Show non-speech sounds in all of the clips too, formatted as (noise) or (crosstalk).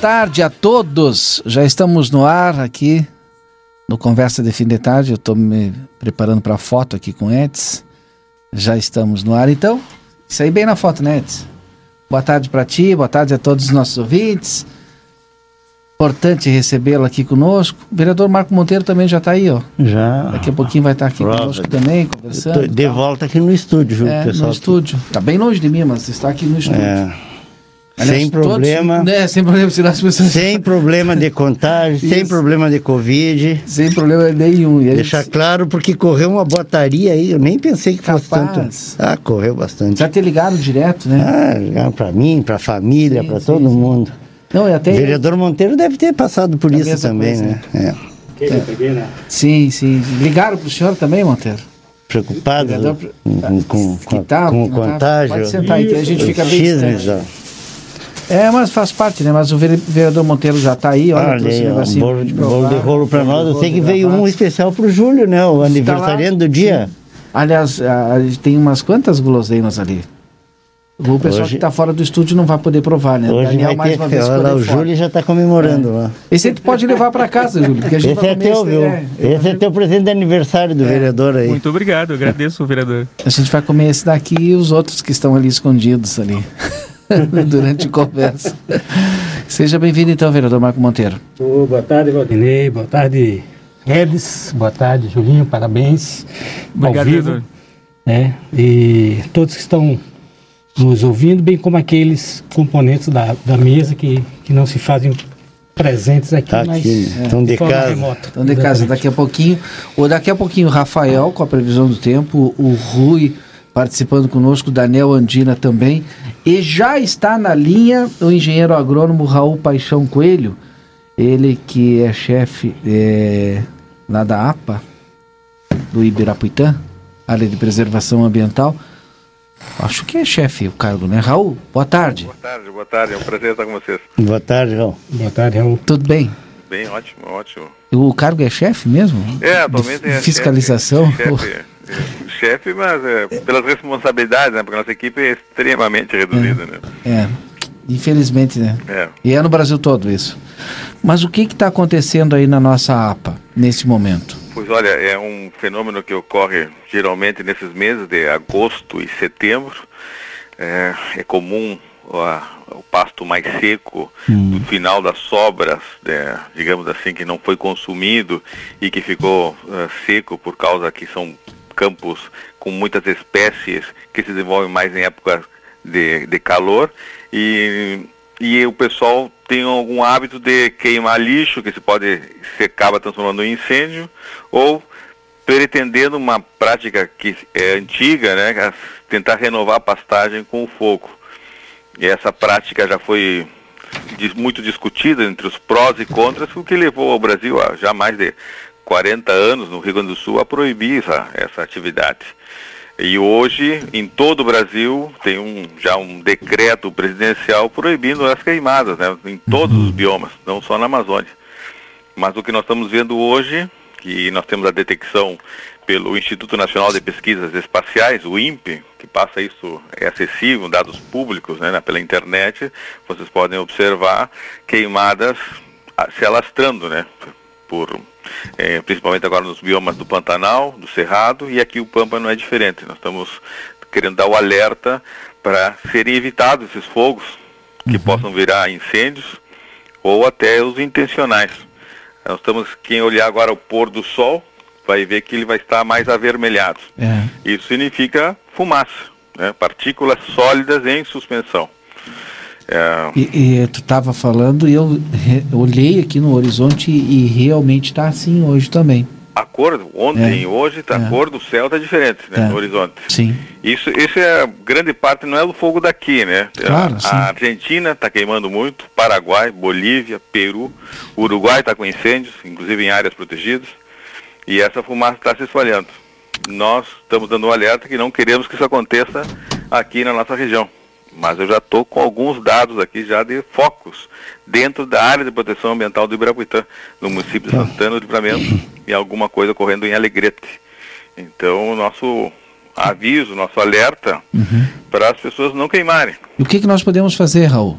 Tarde a todos. Já estamos no ar aqui no Conversa de Fim de Tarde. Eu estou me preparando para a foto aqui com Eds. Já estamos no ar, então. Isso aí bem na foto, né, Eds? Boa tarde para ti, boa tarde a todos os nossos ouvintes. Importante recebê-lo aqui conosco. O vereador Marco Monteiro também já está aí, ó. Já. Daqui a pouquinho vai estar tá aqui conosco também, conversando. de volta aqui no estúdio, viu, é, pessoal? No estúdio. Está bem longe de mim, mas está aqui no estúdio. É. Sem problema. Todos, né, sem problema tirar as pessoas. Sem problema de (laughs) contágio, sem problema de Covid. Sem problema nenhum. E Deixar claro, porque correu uma botaria aí, eu nem pensei que fosse tanto. Ah, correu bastante. Já te ligaram direto, né? Ah, ligaram para mim, para a família, para todo sim. mundo. Não, até... O vereador Monteiro deve ter passado por a isso também, coisa, né? É. É. Peguei, né? Sim, sim. Ligaram para o senhor também, Monteiro? Preocupado vereador, com, com, com, tá, com o contágio. Pode sentar aí, que a gente fica bem distante. É, mas faz parte, né? Mas o vereador Monteiro já está aí, olha, olha aí, um bolo, de, bolo de rolo para nós. Eu sei que veio um especial para o Júlio, né? O aniversariante do dia. Sim. Aliás, a, gente tem umas quantas guloseimas ali? O pessoal hoje, que está fora do estúdio não vai poder provar, né? Hoje Daniel, vai mais ter uma vez lá, o Júlio já está comemorando é. lá. Esse aí tu pode levar para casa, Júlio. Porque a gente esse é teu, viu? É, esse é teu presente de aniversário do é. vereador aí. Muito obrigado, agradeço o vereador. A gente vai comer esse daqui e os outros que estão ali escondidos ali. (laughs) durante a conversa. Seja bem-vindo então, vereador Marco Monteiro. Oh, boa tarde, Valdinei. Boa tarde, Edis. Boa tarde, Julinho. Parabéns. Obrigado, vereador. É, e todos que estão nos ouvindo, bem como aqueles componentes da, da mesa que, que não se fazem presentes aqui, aqui mas estão de, de casa. Estão de casa. Daqui a pouquinho, ou daqui a pouquinho o Rafael com a previsão do tempo, o Rui participando conosco, Daniel Andina também. E já está na linha o engenheiro agrônomo Raul Paixão Coelho, ele que é chefe é, lá da APA, do Ibirapuitã, área de preservação ambiental. Acho que é chefe o cargo, né? Raul, boa tarde. Boa tarde, boa tarde. É um prazer estar com vocês. Boa tarde, Raul. Boa tarde, Raul. Tudo bem? Bem, ótimo, ótimo. O cargo é chefe mesmo? É, atualmente é Fiscalização? Chefe, chefe (laughs) chefe, mas é, pelas responsabilidades, né? Porque a nossa equipe é extremamente reduzida, é, né? É, infelizmente, né? É. E é no Brasil todo isso. Mas o que está acontecendo aí na nossa APA, nesse momento? Pois olha, é um fenômeno que ocorre geralmente nesses meses de agosto e setembro. É, é comum o pasto mais seco hum. do final das sobras, né, digamos assim, que não foi consumido e que ficou uh, seco por causa que são campos com muitas espécies que se desenvolvem mais em época de, de calor e, e o pessoal tem algum hábito de queimar lixo que se pode se acaba transformando em incêndio ou pretendendo uma prática que é antiga, né, tentar renovar a pastagem com o fogo. E essa prática já foi muito discutida entre os prós e contras, o que levou ao Brasil a já mais de 40 anos no Rio Grande do Sul a proibir essa, essa atividade. E hoje, em todo o Brasil, tem um, já um decreto presidencial proibindo as queimadas, né, em todos os uhum. biomas, não só na Amazônia. Mas o que nós estamos vendo hoje, que nós temos a detecção pelo Instituto Nacional de Pesquisas Espaciais, o INPE, que passa isso, é acessível, dados públicos, né, pela internet, vocês podem observar queimadas se alastrando, né, por, é, principalmente agora nos biomas do Pantanal, do Cerrado, e aqui o Pampa não é diferente. Nós estamos querendo dar o alerta para serem evitados esses fogos que uhum. possam virar incêndios ou até os intencionais. Nós estamos, quem olhar agora o pôr do sol, vai ver que ele vai estar mais avermelhado. É. Isso significa fumaça, né? partículas sólidas em suspensão. É... E, e, tu estava falando e eu olhei aqui no horizonte e, e realmente está assim hoje também. A cor, ontem é. hoje, tá, é. a cor do céu está diferente né, é. no horizonte. Sim. Isso, isso é grande parte, não é do fogo daqui, né? Claro, a, a Argentina está queimando muito, Paraguai, Bolívia, Peru, Uruguai está com incêndios, inclusive em áreas protegidas e essa fumaça está se espalhando. Nós estamos dando um alerta que não queremos que isso aconteça aqui na nossa região. Mas eu já estou com alguns dados aqui já de focos dentro da área de proteção ambiental do Ibirapuitã, no município de Santana do Livramento, e alguma coisa ocorrendo em Alegrete. Então, o nosso aviso, nosso alerta uhum. para as pessoas não queimarem. E o que, que nós podemos fazer, Raul?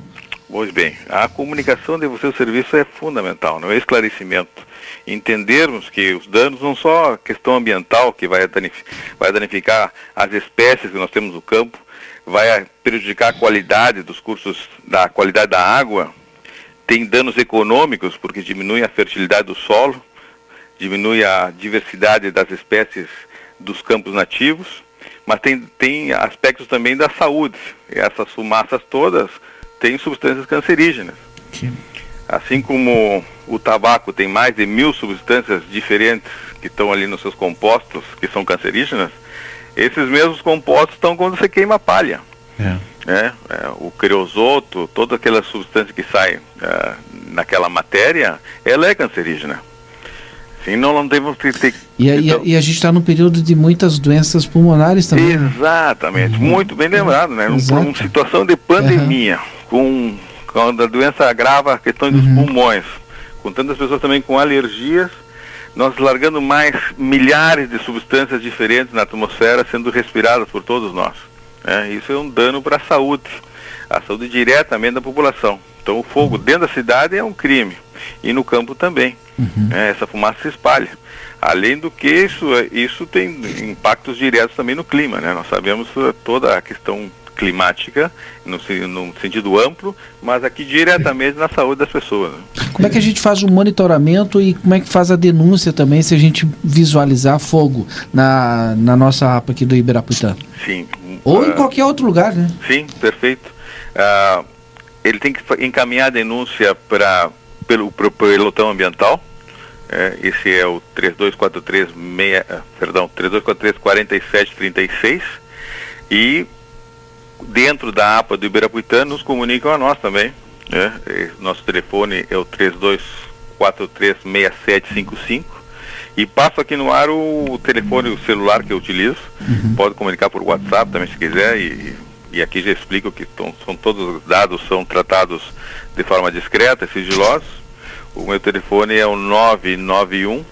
Pois bem, a comunicação de você o serviço é fundamental, não é esclarecimento entendermos que os danos não só a questão ambiental, que vai danificar, vai danificar as espécies que nós temos no campo, vai prejudicar a qualidade dos cursos, da qualidade da água, tem danos econômicos, porque diminui a fertilidade do solo, diminui a diversidade das espécies dos campos nativos, mas tem, tem aspectos também da saúde. Essas fumaças todas têm substâncias cancerígenas. Sim. Assim como o tabaco tem mais de mil substâncias diferentes que estão ali nos seus compostos, que são cancerígenas, esses mesmos compostos estão quando você queima palha. É. Né? É, o creosoto, toda aquela substância que sai é, naquela matéria, ela é cancerígena. Sim, não, não temos que ter. E, então... e, a, gente está num período de muitas doenças pulmonares também. Né? Exatamente, uhum. muito bem lembrado, né? Numa situação de pandemia, uhum. com quando a doença agrava a questão dos uhum. pulmões, com tantas pessoas também com alergias, nós largando mais milhares de substâncias diferentes na atmosfera sendo respiradas por todos nós. Né? Isso é um dano para a saúde, a saúde diretamente da população. Então o fogo dentro da cidade é um crime e no campo também. Uhum. Né? Essa fumaça se espalha. Além do que isso, isso tem impactos diretos também no clima, né? Nós sabemos toda a questão climática, no, no, sentido amplo, mas aqui diretamente na saúde das pessoas. Né? Como é que a gente faz o monitoramento e como é que faz a denúncia também se a gente visualizar fogo na, na nossa APA aqui do Ibirapitã? Sim. Ou uh, em qualquer outro lugar, né? Sim, perfeito. Uh, ele tem que encaminhar a denúncia para pelo pro pelotão ambiental. É, esse é o 3243 6, perdão, 3243 4736 e dentro da APA do Ibirapuitã nos comunicam a nós também. Né? Nosso telefone é o 32436755 e passo aqui no ar o telefone, o celular que eu utilizo. Uhum. Pode comunicar por WhatsApp também se quiser e, e aqui já explico que são todos os dados são tratados de forma discreta e sigilosa. O meu telefone é o 991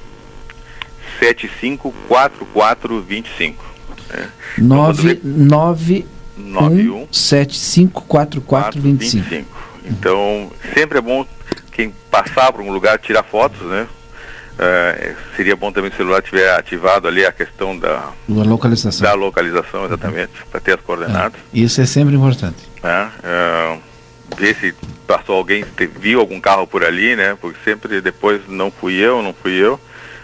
754425. É. 99 91 754425. Então, sempre é bom quem passar por um lugar tirar fotos, né? É, seria bom também se o celular tiver ativado ali a questão da, da localização. Da localização, exatamente, uhum. para ter as coordenadas. É, isso é sempre importante. É, é, ver se passou alguém, viu algum carro por ali, né? Porque sempre depois não fui eu, não fui eu.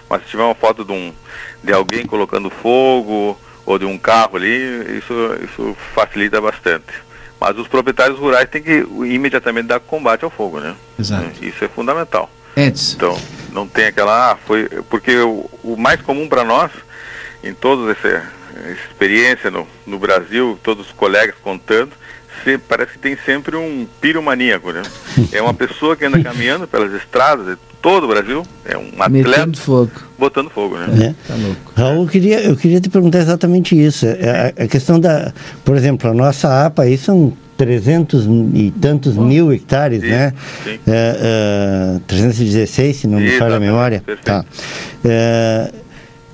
Mas se tiver uma foto de, um, de alguém colocando fogo, ou de um carro ali, isso, isso facilita bastante. Mas os proprietários rurais têm que imediatamente dar combate ao fogo, né? Exato. Isso é fundamental. Edson. Então, não tem aquela, ah, foi, porque o, o mais comum para nós, em toda essa, experiência no, no Brasil, todos os colegas contando, se, parece que tem sempre um piromaníaco, né? (laughs) É uma pessoa que anda caminhando pelas estradas todo o Brasil, é um atleta Metendo fogo. botando fogo, né? É. Tá louco. Raul, eu queria, eu queria te perguntar exatamente isso. É, a, a, questão da, por exemplo, a nossa APA aí são 300 e tantos Bom, mil hectares, sim, né? Sim. É, é, 316, se não me falha a memória. Perfeito. Tá. É,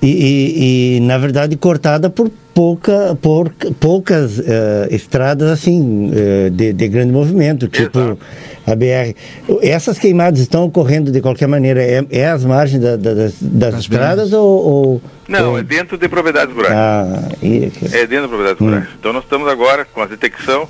E, e- e, na verdade, cortada por pouca, por, poucas eh, estradas assim eh, de, de grande movimento, tipo Exato. a BR. Essas queimadas estão ocorrendo de qualquer maneira, é, é às margens da- da- das, das Das estradas ou, ou- Não, ou- é dentro de propriedades rurais. Ah, e- É dentro da propriedade Hum. rurais. Então nós estamos agora com a detecção,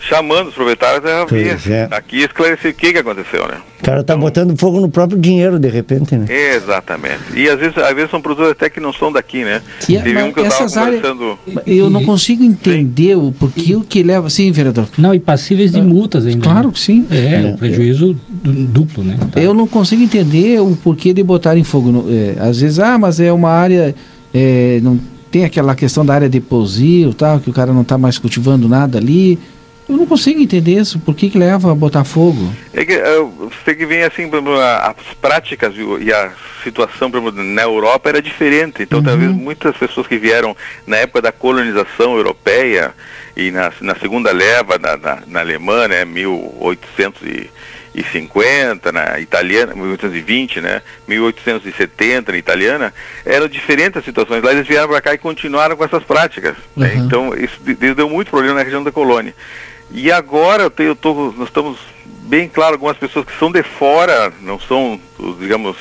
chamando os proprietários a vir Pois é. aqui esclarecer o que, que aconteceu, né? o cara tá Então- botando fogo no próprio dinheiro de repente, né? Exatamente. E às vezes, às vezes são produtores até que não são daqui, né? E Teve um que eu essas áreas- conversando. Eu não consigo entender o porquê o que leva. Sim, vereador. Não, e passíveis de multas ainda. Claro né? que sim. É, um prejuízo du- duplo, né? Tá. Eu não consigo entender o porquê de botarem fogo. No, é, às vezes, ah, mas é uma área. é, não tem aquela questão da área de pousio, tal, que o cara não está mais cultivando nada ali. Eu não consigo entender isso. Por que, que leva a botar fogo? É que eh, você tem que ver assim, as práticas e a situação, na Europa era diferente. Então, talvez muitas pessoas que vieram na época da colonização europeia e na, na segunda leva na, na, na Alemanha, né, 1850, na italiana, 1820, né, 1870 na italiana, eram diferentes as situações. Lá eles vieram para cá e continuaram com essas práticas. né. Uhum. Então, isso de- de- deu muito problema na região da colônia. E agora eu tenho, eu tô, nós estamos bem claro algumas pessoas que são de fora, não são, os, digamos,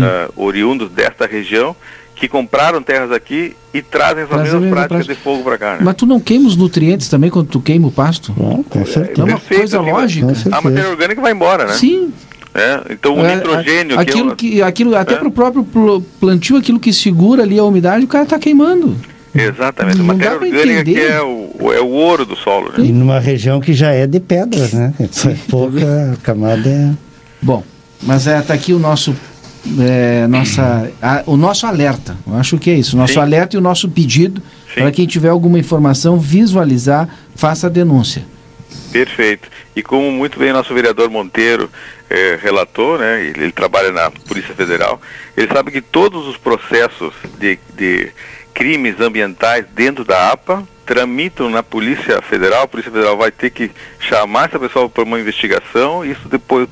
ah, oriundos desta região, que compraram terras aqui e trazem as mesmas mesma práticas prática. de fogo para cá. Né? Mas tu não queima os nutrientes também quando tu queima o pasto? Não, com é certeza. uma Perfeito, coisa assim, lógica. A matéria orgânica vai embora, né? Sim. É, então o É, nitrogênio a- que é aquilo uma- que aquilo até É. para o próprio pl- plantio aquilo que segura ali a umidade o cara está queimando Exatamente, a matéria orgânica que é o, é o ouro do solo, né? E numa região que já é de pedras, né? (laughs) Pouca camada é... bom mas é tá aqui o nosso é, nossa a- o nosso alerta eu acho que é isso o nosso Sim. alerta e o nosso pedido Sim. para quem tiver alguma informação visualizar faça a denúncia Perfeito. E como muito bem nosso vereador Monteiro eh, relatou, né, ele, ele trabalha na Polícia Federal, ele sabe que todos os processos de, de crimes ambientais dentro da APA tramitam na Polícia Federal, a Polícia Federal vai ter que chamar essa pessoa para uma investigação e isso depois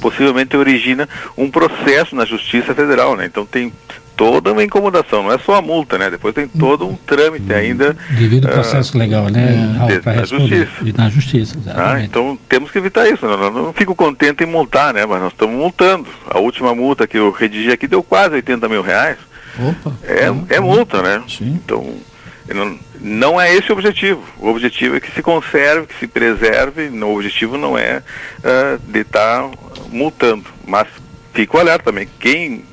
possivelmente origina um processo na Justiça Federal, né? Então tem toda uma incomodação, não é só a multa, né? Depois tem todo um trâmite ainda Devido ao ah, processo legal, né? Raul, de- para na responder. justiça. Na justiça, ah, então temos que evitar isso. Não, não, não fico contente em multar, né? Mas nós estamos multando. A última multa que eu redigi aqui deu quase 80 mil reais. Opa É, é multa, né? Sim. Então, não, não é esse o objetivo. O objetivo é que se conserve, que se preserve. O objetivo não é ah, de estar multando. Mas fico alerta também. Quem,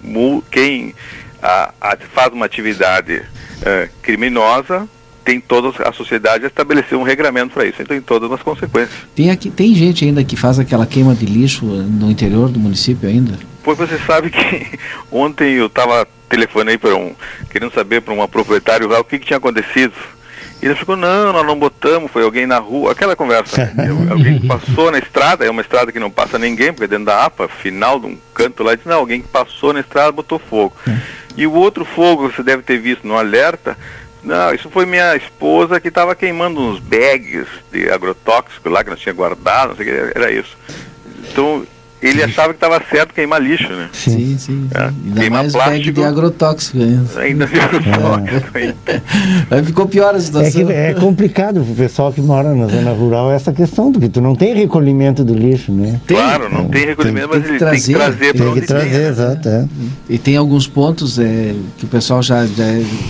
quem ah, faz uma atividade ah, criminosa tem toda a sociedade a estabelecer um regramento para isso. Então tem todas as consequências. tem aqui tem gente ainda que faz aquela queima de lixo no interior do município ainda Pois você sabe que (laughs) ontem eu estava telefonei para um, querendo saber para uma proprietária rural o que, que tinha acontecido. E ele ficou, não, nós não botamos, foi alguém na rua, aquela conversa. (laughs) alguém que passou na estrada, é uma estrada que não passa ninguém, porque é dentro da APA, final de um canto lá, disse, não, alguém que passou na estrada botou fogo. E o outro fogo, você deve ter visto no alerta, não, isso foi minha esposa que estava queimando uns bags de agrotóxico lá que nós tinha guardado, não sei o que, era isso. Então, ele achava que estava certo queimar lixo, né? sim sim, É, ainda queima mais plástico. de agrotóxico ainda. Ainda viu Aí ficou pior a É, situação que é complicado pro pessoal que mora na zona rural essa questão, porque tu não tem recolhimento do lixo, né? Tem. Claro, não tem recolhimento, tem mas que ele tem que trazer, trazer para Tem onde que trazer, tem, né? exato. É. E tem alguns pontos é, que o pessoal já, já,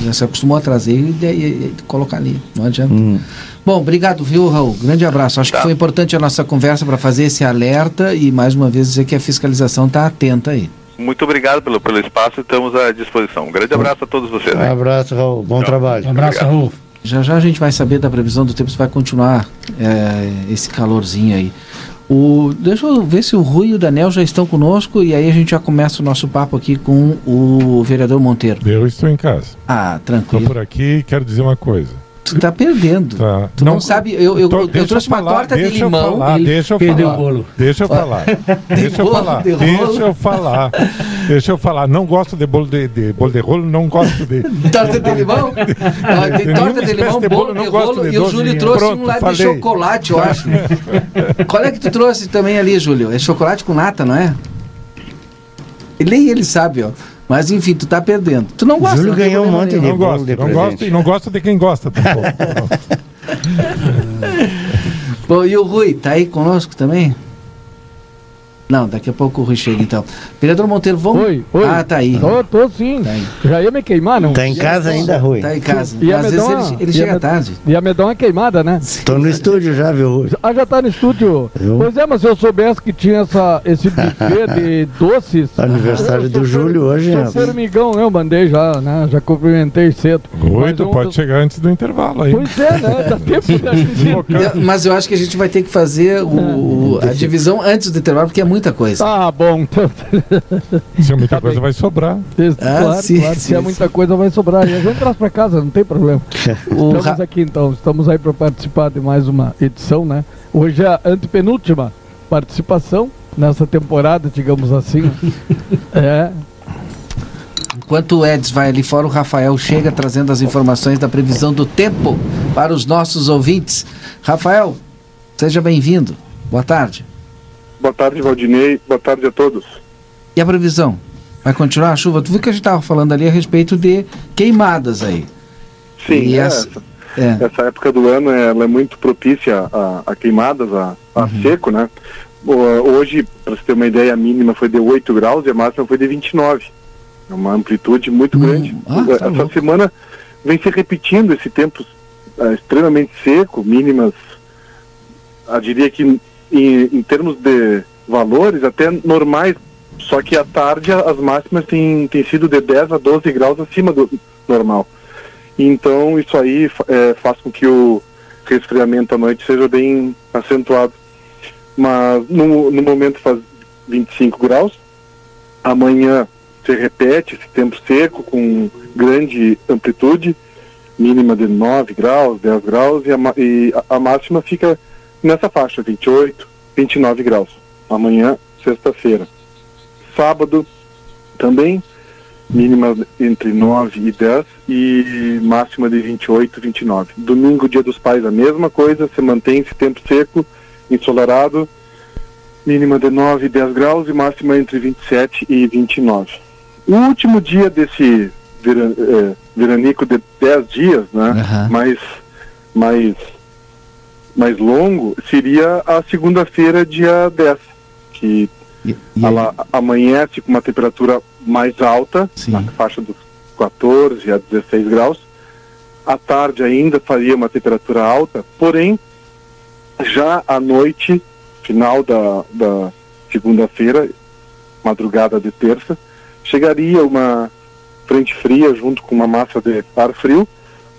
já se acostumou a trazer e, e- e colocar ali. Não adianta. Hum. Bom, obrigado, viu, Raul? Grande abraço. Acho Tá. que foi importante a nossa conversa para fazer esse alerta e, mais uma vez, dizer que a fiscalização está atenta aí. Muito obrigado pelo, pelo espaço, estamos à disposição. Um grande abraço a todos vocês. Um abraço, Raul. Bom Tchau. trabalho. Um abraço, Obrigado. Raul. Já já a gente vai saber da previsão do tempo se vai continuar é, esse calorzinho aí. O, deixa eu ver se o Rui e o Daniel já estão conosco e aí a gente já começa o nosso papo aqui com o vereador Monteiro. Eu estou em casa. Ah, Estou tranquilo. por aqui e quero dizer uma coisa. Tu tá perdendo. Tá. Tu não, sabe, eu, eu, Tô- eu trouxe uma falar, torta de eu limão. falar, deixa eu perdeu falar. o bolo. Deixa eu falar. deixa eu (laughs) falar. de. Deixa eu falar. Deixa eu falar. Não gosto de bolo de, de bolo de rolo, não gosto de. (laughs) Torta de limão? (laughs) Tem torta de limão, bolo de não rolo e o. Júlio trouxe um lá de chocolate, eu acho. Qual é que tu trouxe também ali, Júlio? É chocolate com nata, não é? Nem ele sabe, ó. Mas enfim, tu tá perdendo. Tu não gosta? Júlio ganhou um monte de-. Não bolo gosta, não gosta e não gosta de quem gosta tampouco. (laughs) Bom, e o Rui, tá aí conosco também? Não, daqui a pouco o Rui chega então. Vereador Monteiro, vamos. Oi, oi. Ah, tá aí. Tô, tô sim. Tá aí. Já ia me queimar, não? Tá em casa ainda, Rui? Tá em casa. E a Às vezes ele, ele e a chega tarde. Ia me dar uma queimada, né? Tô no estúdio já, viu, Rui? Ah, já tá no estúdio. Eu? Pois é, mas se eu soubesse que tinha essa, esse buffet (laughs) de doces. Aniversário eu do Júlio hoje, rapaz. formigão, eu mandei já, né? Já cumprimentei cedo. Mas tu um pode dos- chegar antes do intervalo aí. Pois é, né? Dá (laughs) tempo de Eu- Mas eu acho que a gente vai ter que fazer o- o- a divisão antes do intervalo, porque é muita coisa. Tá bom, então. Se muita Tá coisa bem. vai sobrar. claro, sim, claro. sim, se é sim. muita coisa, vai sobrar. E a gente traz pra casa, não tem problema. (laughs) O Estamos Ra- aqui então, estamos aí para participar de mais uma edição, né? Hoje é a antepenúltima participação nessa temporada, digamos assim. (laughs) é, Enquanto o Eds vai ali fora, o Rafael chega trazendo as informações da previsão do tempo para os nossos ouvintes. Rafael, seja bem-vindo. Boa tarde. Boa tarde, Valdinei. Boa tarde a todos. E a previsão? Vai continuar a chuva? Tu viu que a gente estava falando ali a respeito de queimadas aí. Sim, é, essa- essa, É. essa época do ano ela é muito propícia a, a queimadas, a, a Uhum. seco, né? Hoje, para você ter uma ideia, a mínima foi de 8 graus e a máxima foi de 29. É uma amplitude muito Hum, grande. ah, tá essa louco. semana vem se repetindo esse tempo ah, extremamente seco, mínimas, eu diria que em, em termos de valores, até normais, só que à tarde as máximas têm, têm sido de 10 a 12 graus acima do normal. Então isso aí eh, faz com que o resfriamento à noite seja bem acentuado. Mas no, no momento faz 25 graus, amanhã se repete esse tempo seco com grande amplitude, mínima de 9 graus, 10 graus, e a, e a- a máxima fica nessa faixa, 28, 29 graus. Amanhã, sexta-feira. Sábado, também, mínima entre 9 e 10 e máxima de 28, 29. Domingo, dia dos pais, a mesma coisa, se mantém esse tempo seco, ensolarado, mínima de 9 e 10 graus e máxima entre 27 e 29. O último dia desse eh, veranico de 10 dias, né, Aham. mais, mais, mais longo, seria a segunda-feira, dia 10, que E, e ela amanhece com uma temperatura mais alta, Sim. na faixa dos 14 a 16 graus. À tarde ainda faria uma temperatura alta, porém, já à noite, final da, da segunda-feira, madrugada de terça, chegaria uma frente fria junto com uma massa de ar frio,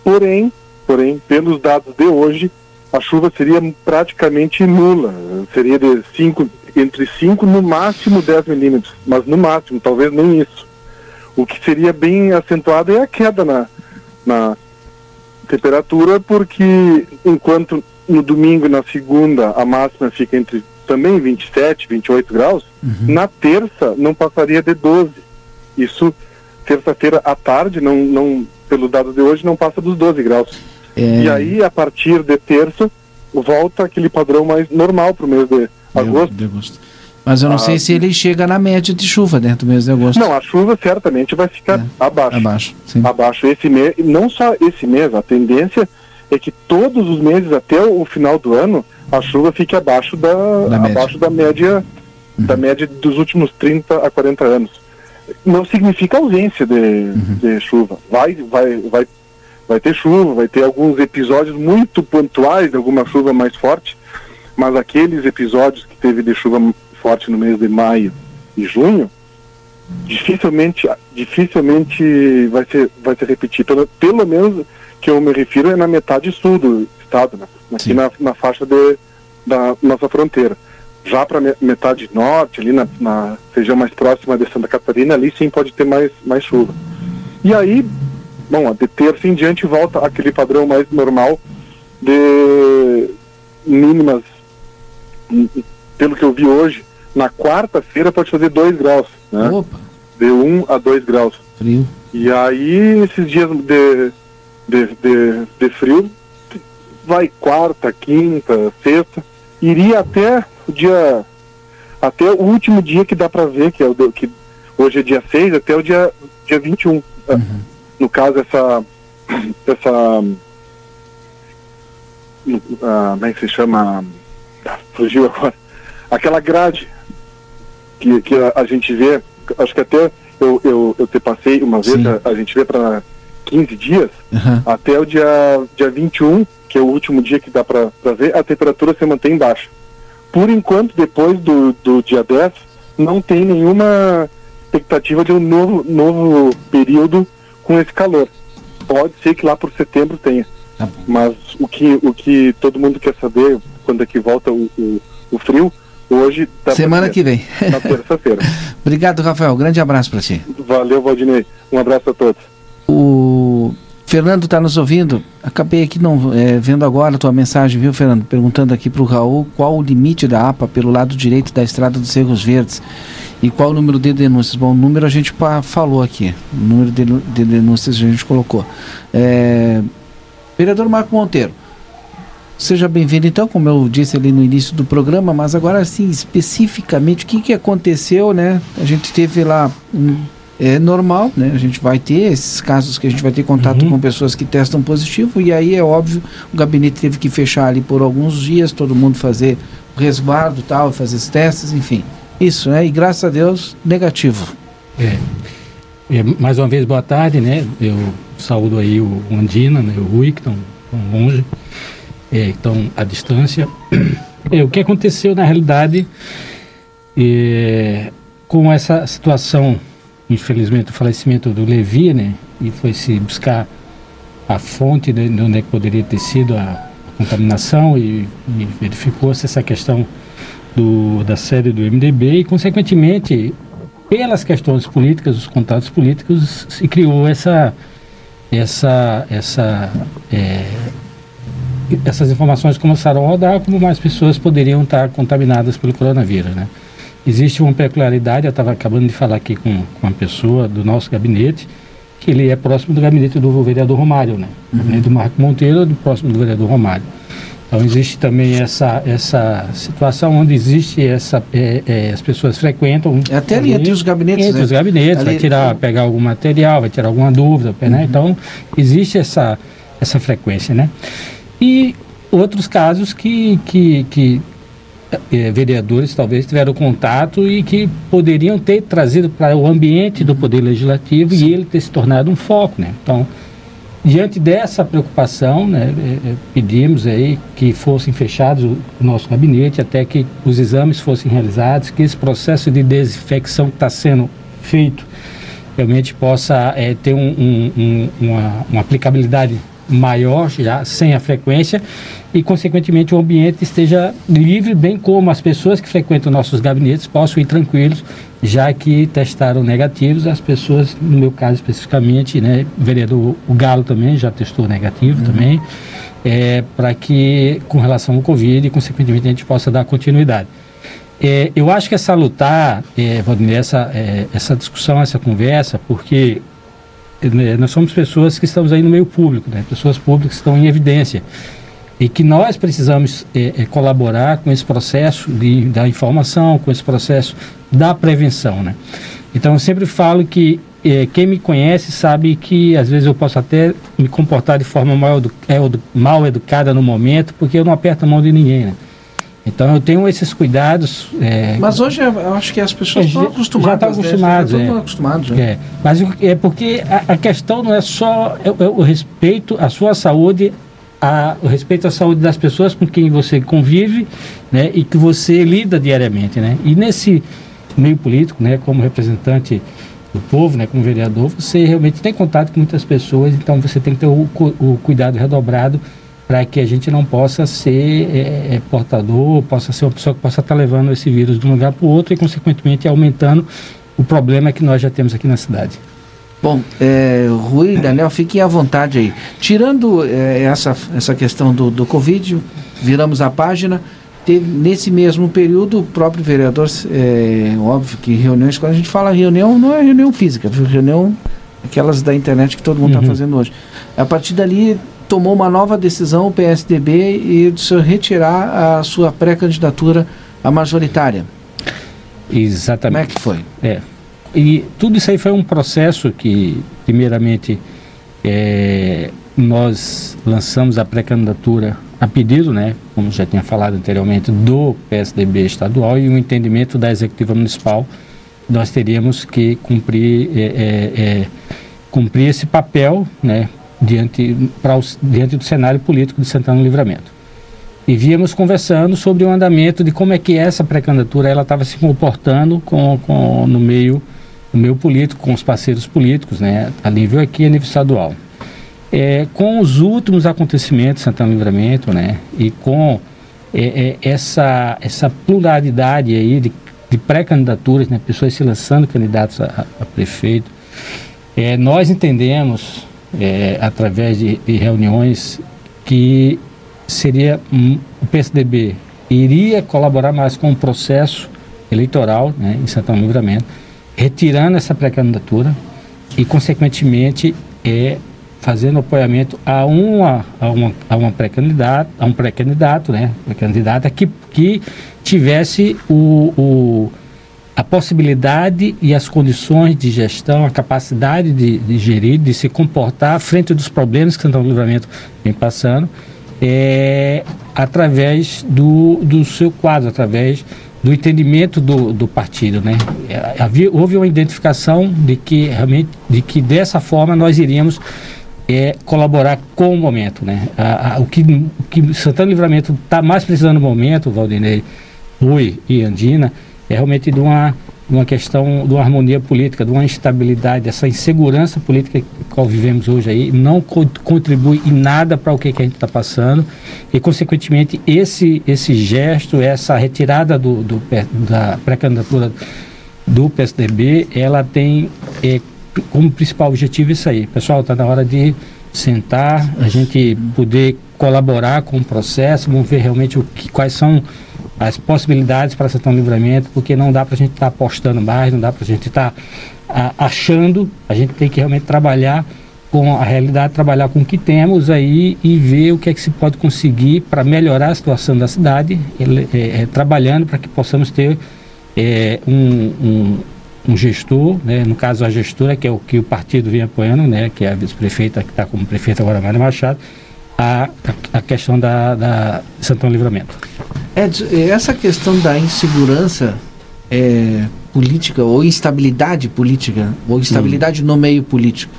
porém, porém, pelos dados de hoje, a chuva seria praticamente nula, seria de cinco, entre 5 no máximo 10 milímetros, mas no máximo, talvez nem isso. O que seria bem acentuado é a queda na, na temperatura, porque enquanto no domingo e na segunda a máxima fica entre também 27, 28 graus, na terça não passaria de 12. Isso, terça-feira à tarde, não, não, pelo dado de hoje, não passa dos 12 graus. É, E aí, a partir de terça, volta aquele padrão mais normal para o mês de de- agosto. de agosto. Mas eu não Ah, sei se ele chega na média de chuva dentro do mês de agosto. Não, a chuva certamente vai ficar É, abaixo. Abaixo. Sim. Abaixo esse mês, não só esse mês, a tendência é que todos os meses até o final do ano a chuva fique abaixo da, Da média. abaixo da média da média dos últimos 30 a 40 anos. Não significa ausência de, de chuva. Vai, vai, vai, vai ter chuva, vai ter alguns episódios muito pontuais de alguma chuva mais forte, mas aqueles episódios que teve de chuva forte no mês de maio e junho, dificilmente, dificilmente vai ser, vai se repetir. Pelo, pelo menos que eu me refiro é na metade sul do estado, né? aqui na, na faixa de, da nossa fronteira. Já para metade norte, ali na, na região mais próxima de Santa Catarina, ali sim pode ter mais, mais chuva. E aí, bom, de terça em diante volta aquele padrão mais normal de mínimas, pelo que eu vi hoje, na quarta-feira pode fazer 2 graus, né? Opa, De 1 um a 2 graus. frio. E aí, esses dias de, de, de, de frio, vai quarta, quinta, sexta, iria até o dia, até o último dia que dá para ver, que é o, que, Hoje é dia 6 até o dia, dia 21. Uhum. No caso, essa. essa uh, como é que se chama? Fugiu agora. Aquela grade que, que a, a gente vê, acho que até eu, eu, eu te passei uma vez, a, a, gente vê para 15 dias, uhum. até o dia, dia 21, que é o último dia que dá para ver, a temperatura se mantém baixa. Por enquanto, depois do, do dia 10, não tem nenhuma expectativa de um novo, novo período com esse calor. Pode ser que lá por setembro tenha. Tá Mas o que, o que todo mundo quer saber, quando é que volta o, o, o frio, hoje... Semana que vem. Na terça-feira. (laughs) Obrigado, Rafael. Grande abraço para ti. Valeu, Valdinei. Um abraço a todos. O Fernando está nos ouvindo. Acabei aqui não é, vendo agora a tua mensagem, viu, Fernando? Perguntando aqui para o Raul qual o limite da APA pelo lado direito da estrada dos Cerros Verdes e qual o número de denúncias. Bom, o número a gente falou aqui. O número de, de denúncias a gente colocou. É, vereador Marco Monteiro. Seja bem-vindo, então, como eu disse ali no início do programa, mas agora, assim, especificamente, o que, que aconteceu, né? A gente teve lá um é normal, né? A gente vai ter esses casos que a gente vai ter contato uhum. com pessoas que testam positivo e aí é óbvio, o gabinete teve que fechar ali por alguns dias, todo mundo fazer resguardo tal, fazer os testes, enfim. Isso, né? E graças a Deus, negativo. É. é mais uma vez, boa tarde, né? Eu saúdo aí o Andina, né? o Rui, que estão longe, é, estão à distância. É, o que aconteceu na realidade é, com essa situação infelizmente, o falecimento do Levi, né? E foi se buscar a fonte de, de onde é que poderia ter sido a contaminação e, e verificou-se essa questão do, da sede do MDB e, consequentemente, pelas questões políticas, os contatos políticos, se criou essa, essa, essa, é, essas informações começaram a rodar, como mais pessoas poderiam estar contaminadas pelo coronavírus, né? Existe uma peculiaridade, eu estava acabando de falar aqui com, com uma pessoa do nosso gabinete, que ele é próximo do gabinete do vereador Romário, né? O gabinete do Marco Monteiro é próximo do vereador Romário. Então existe também essa, essa situação onde existe essa é, é, as pessoas frequentam é até ali entre os gabinetes entre né? os gabinetes ali, vai tirar pegar algum material vai tirar alguma dúvida né? uhum. né? então existe essa essa frequência né e outros casos que que, que eh, vereadores talvez tiveram contato e que poderiam ter trazido para o ambiente do Poder Legislativo Sim. e ele ter se tornado um foco, né? Então, diante dessa preocupação, né, eh, eh, pedimos aí que fossem fechados o, o nosso gabinete até que os exames fossem realizados, que esse processo de desinfecção que está sendo feito realmente possa ter um, um, um, uma, uma aplicabilidade maior já sem a frequência e consequentemente o ambiente esteja livre bem como as pessoas que frequentam nossos gabinetes possam ir tranquilos já que testaram negativos as pessoas no meu caso especificamente né o vereador o Galo também já testou negativo uhum. também é, para que com relação ao Covid e consequentemente a gente possa dar continuidade é, eu acho que essa lutar é, essa, é, essa discussão essa conversa porque nós somos pessoas que estamos aí no meio público, né? pessoas públicas que estão em evidência e que nós precisamos é, é, colaborar com esse processo de, da informação, com esse processo da prevenção, né? Então eu sempre falo que é, quem me conhece sabe que às vezes eu posso até me comportar de forma mal, edu é, mal educada no momento, porque eu não aperto a mão de ninguém, né? Então eu tenho esses cuidados. É, mas hoje eu acho que as pessoas estão acostumadas. Já estão acostumadas. Né? É. é. Mas é porque a, a, questão não é só é, é o respeito à sua saúde, a, o respeito à saúde das pessoas com quem você convive, né, e que você lida diariamente, né. E nesse meio político, né, como representante do povo, né, como vereador, você realmente tem contato com muitas pessoas, então você tem que ter o, o cuidado redobrado para que a gente não possa ser é, é, portador, possa ser uma pessoa que possa estar tá levando esse vírus de um lugar para o outro e, consequentemente, aumentando o problema que nós já temos aqui na cidade. Bom, é, Rui, Daniel, fiquem à vontade aí. Tirando é, essa, essa questão do, do Covid, viramos a página. Teve, nesse mesmo período, o próprio vereador, é, óbvio que reuniões, quando a gente fala reunião, não é reunião física, reunião aquelas da internet que todo mundo está uhum. fazendo hoje. A partir dali, tomou uma nova decisão, o PSDB, e de retirar a sua pré-candidatura à majoritária. Exatamente. Como é que foi? É. e tudo isso aí foi um processo que, primeiramente, é, nós lançamos a pré-candidatura a pedido, né, como já tinha falado anteriormente, do PSDB estadual e o entendimento da executiva municipal, nós teríamos que cumprir, é, é, é cumprir esse papel, né, diante, pra, diante do cenário político de Santana Livramento. E víamos conversando sobre o andamento de como é que essa pré-candidatura ela estava se comportando com, com, no meio no meio político, com os parceiros políticos, né, a nível aqui a nível estadual. É, com os últimos acontecimentos de Santana Livramento, né, e com é, é, essa, essa pluralidade aí de, de pré-candidaturas, né, pessoas se lançando candidatos a, a prefeito, é, nós entendemos, é, através de, de, reuniões, que seria um, o PSDB iria colaborar mais com o processo eleitoral né, em Santana Livramento, retirando essa pré-candidatura e, consequentemente, é, fazendo apoiamento a uma, a uma, a uma pré-candidata, a um pré-candidato, né, pré-candidata que, que tivesse o, o, a possibilidade e as condições de gestão, a capacidade de, de gerir, de se comportar frente dos problemas que Santana Livramento vem passando, é, através do, do seu quadro, através do entendimento do, do partido, né? É, havia, houve uma identificação de que realmente, de que dessa forma nós iríamos é, colaborar com o momento, né? A, a, o, que, o que Santana Livramento está mais precisando no momento, Valdinei, Rui e Andina, é realmente de uma uma questão de uma harmonia política, de uma instabilidade, essa insegurança política que qual vivemos hoje aí, não co contribui em nada para o que, que, a gente está passando e, consequentemente, esse, esse gesto, essa retirada do, do da pré-candidatura do PSDB, ela tem é, como principal objetivo isso aí. Pessoal, está na hora de sentar, a gente poder colaborar com o processo, vamos ver realmente o que, quais são as possibilidades para Santana Livramento, porque não dá para a gente estar tá apostando mais, não dá para a gente estar tá, achando, a gente tem que realmente trabalhar com a realidade, trabalhar com o que temos aí e ver o que é que se pode conseguir para melhorar a situação da cidade, ele, é, é, trabalhando para que possamos ter é, um, um, um, gestor, né, no caso a gestora, que é o que o partido vem apoiando, né, que é a vice-prefeita, que está como prefeita agora, Mário Machado, a, a questão da, da Santana Livramento. Edson, essa questão da insegurança é, política ou instabilidade política ou instabilidade hum. no meio político,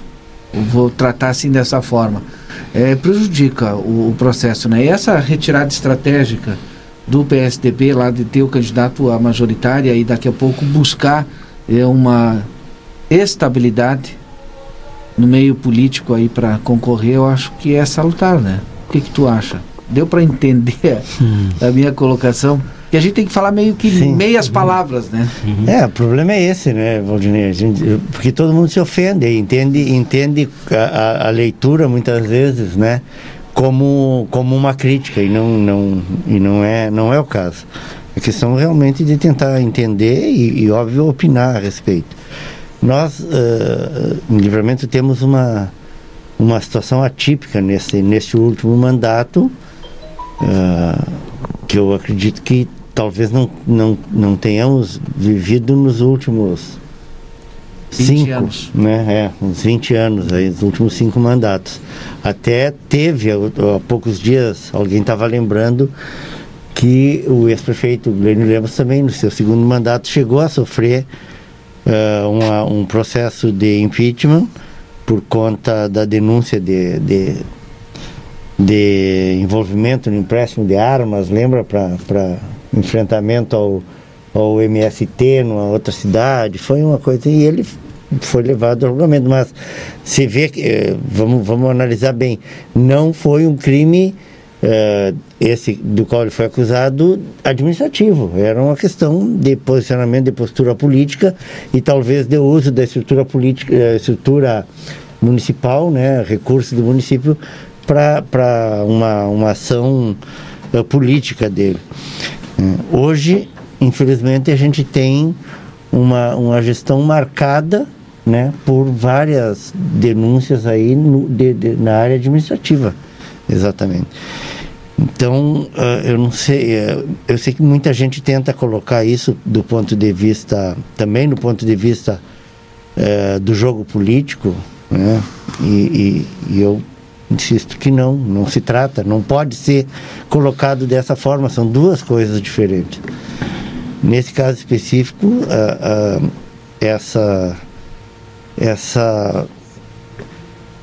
eu vou tratar assim dessa forma, é, prejudica o, o, processo, né? E essa retirada estratégica do PSDB lá de ter o candidato à majoritária e daqui a pouco buscar é, uma estabilidade no meio político aí para concorrer, eu acho que é salutar, né? O que que tu acha? Deu para entender hum. a minha colocação? Que a gente tem que falar meio que Sim. meias palavras, né? Uhum. É, o problema é esse, né, Valdinei? porque todo mundo se ofende, entende, entende a, a, leitura muitas vezes, né? Como, como uma crítica e não, não, e não, é, não é o caso. É questão realmente de tentar entender e, e óbvio, opinar a respeito. Nós, uh, em Livramento, temos uma, uma situação atípica nesse, nesse último mandato, uh, que eu acredito que talvez não, não, não tenhamos vivido nos últimos cinco, anos. né? É, uns 20 anos aí, os últimos cinco mandatos. Até teve, há, poucos dias, alguém estava lembrando que o ex-prefeito Glênio Lemos também, no seu segundo mandato, chegou a sofrer uh, uma, um processo de impeachment por conta da denúncia de, de, de envolvimento no empréstimo de armas, lembra, para enfrentamento ao, ao MST numa outra cidade, foi uma coisa, e ele foi levado ao julgamento, mas se vê que, eh, vamos, vamos analisar bem, não foi um crime uh, esse do qual ele foi acusado administrativo. Era uma questão de posicionamento, de postura política e talvez de uso da estrutura política, uh, estrutura municipal, né, recursos do município para uma, uma ação uh, política dele. hoje, infelizmente, a gente tem uma, uma gestão marcada né, por várias denúncias aí no, de, de, na área administrativa. Exatamente. Então, uh, eu não sei, uh, eu sei que muita gente tenta colocar isso do ponto de vista, também do ponto de vista eh, do jogo político, né? E, e, e eu insisto que não, não se trata, não pode ser colocado dessa forma, são duas coisas diferentes. Nesse caso específico, essa, essa,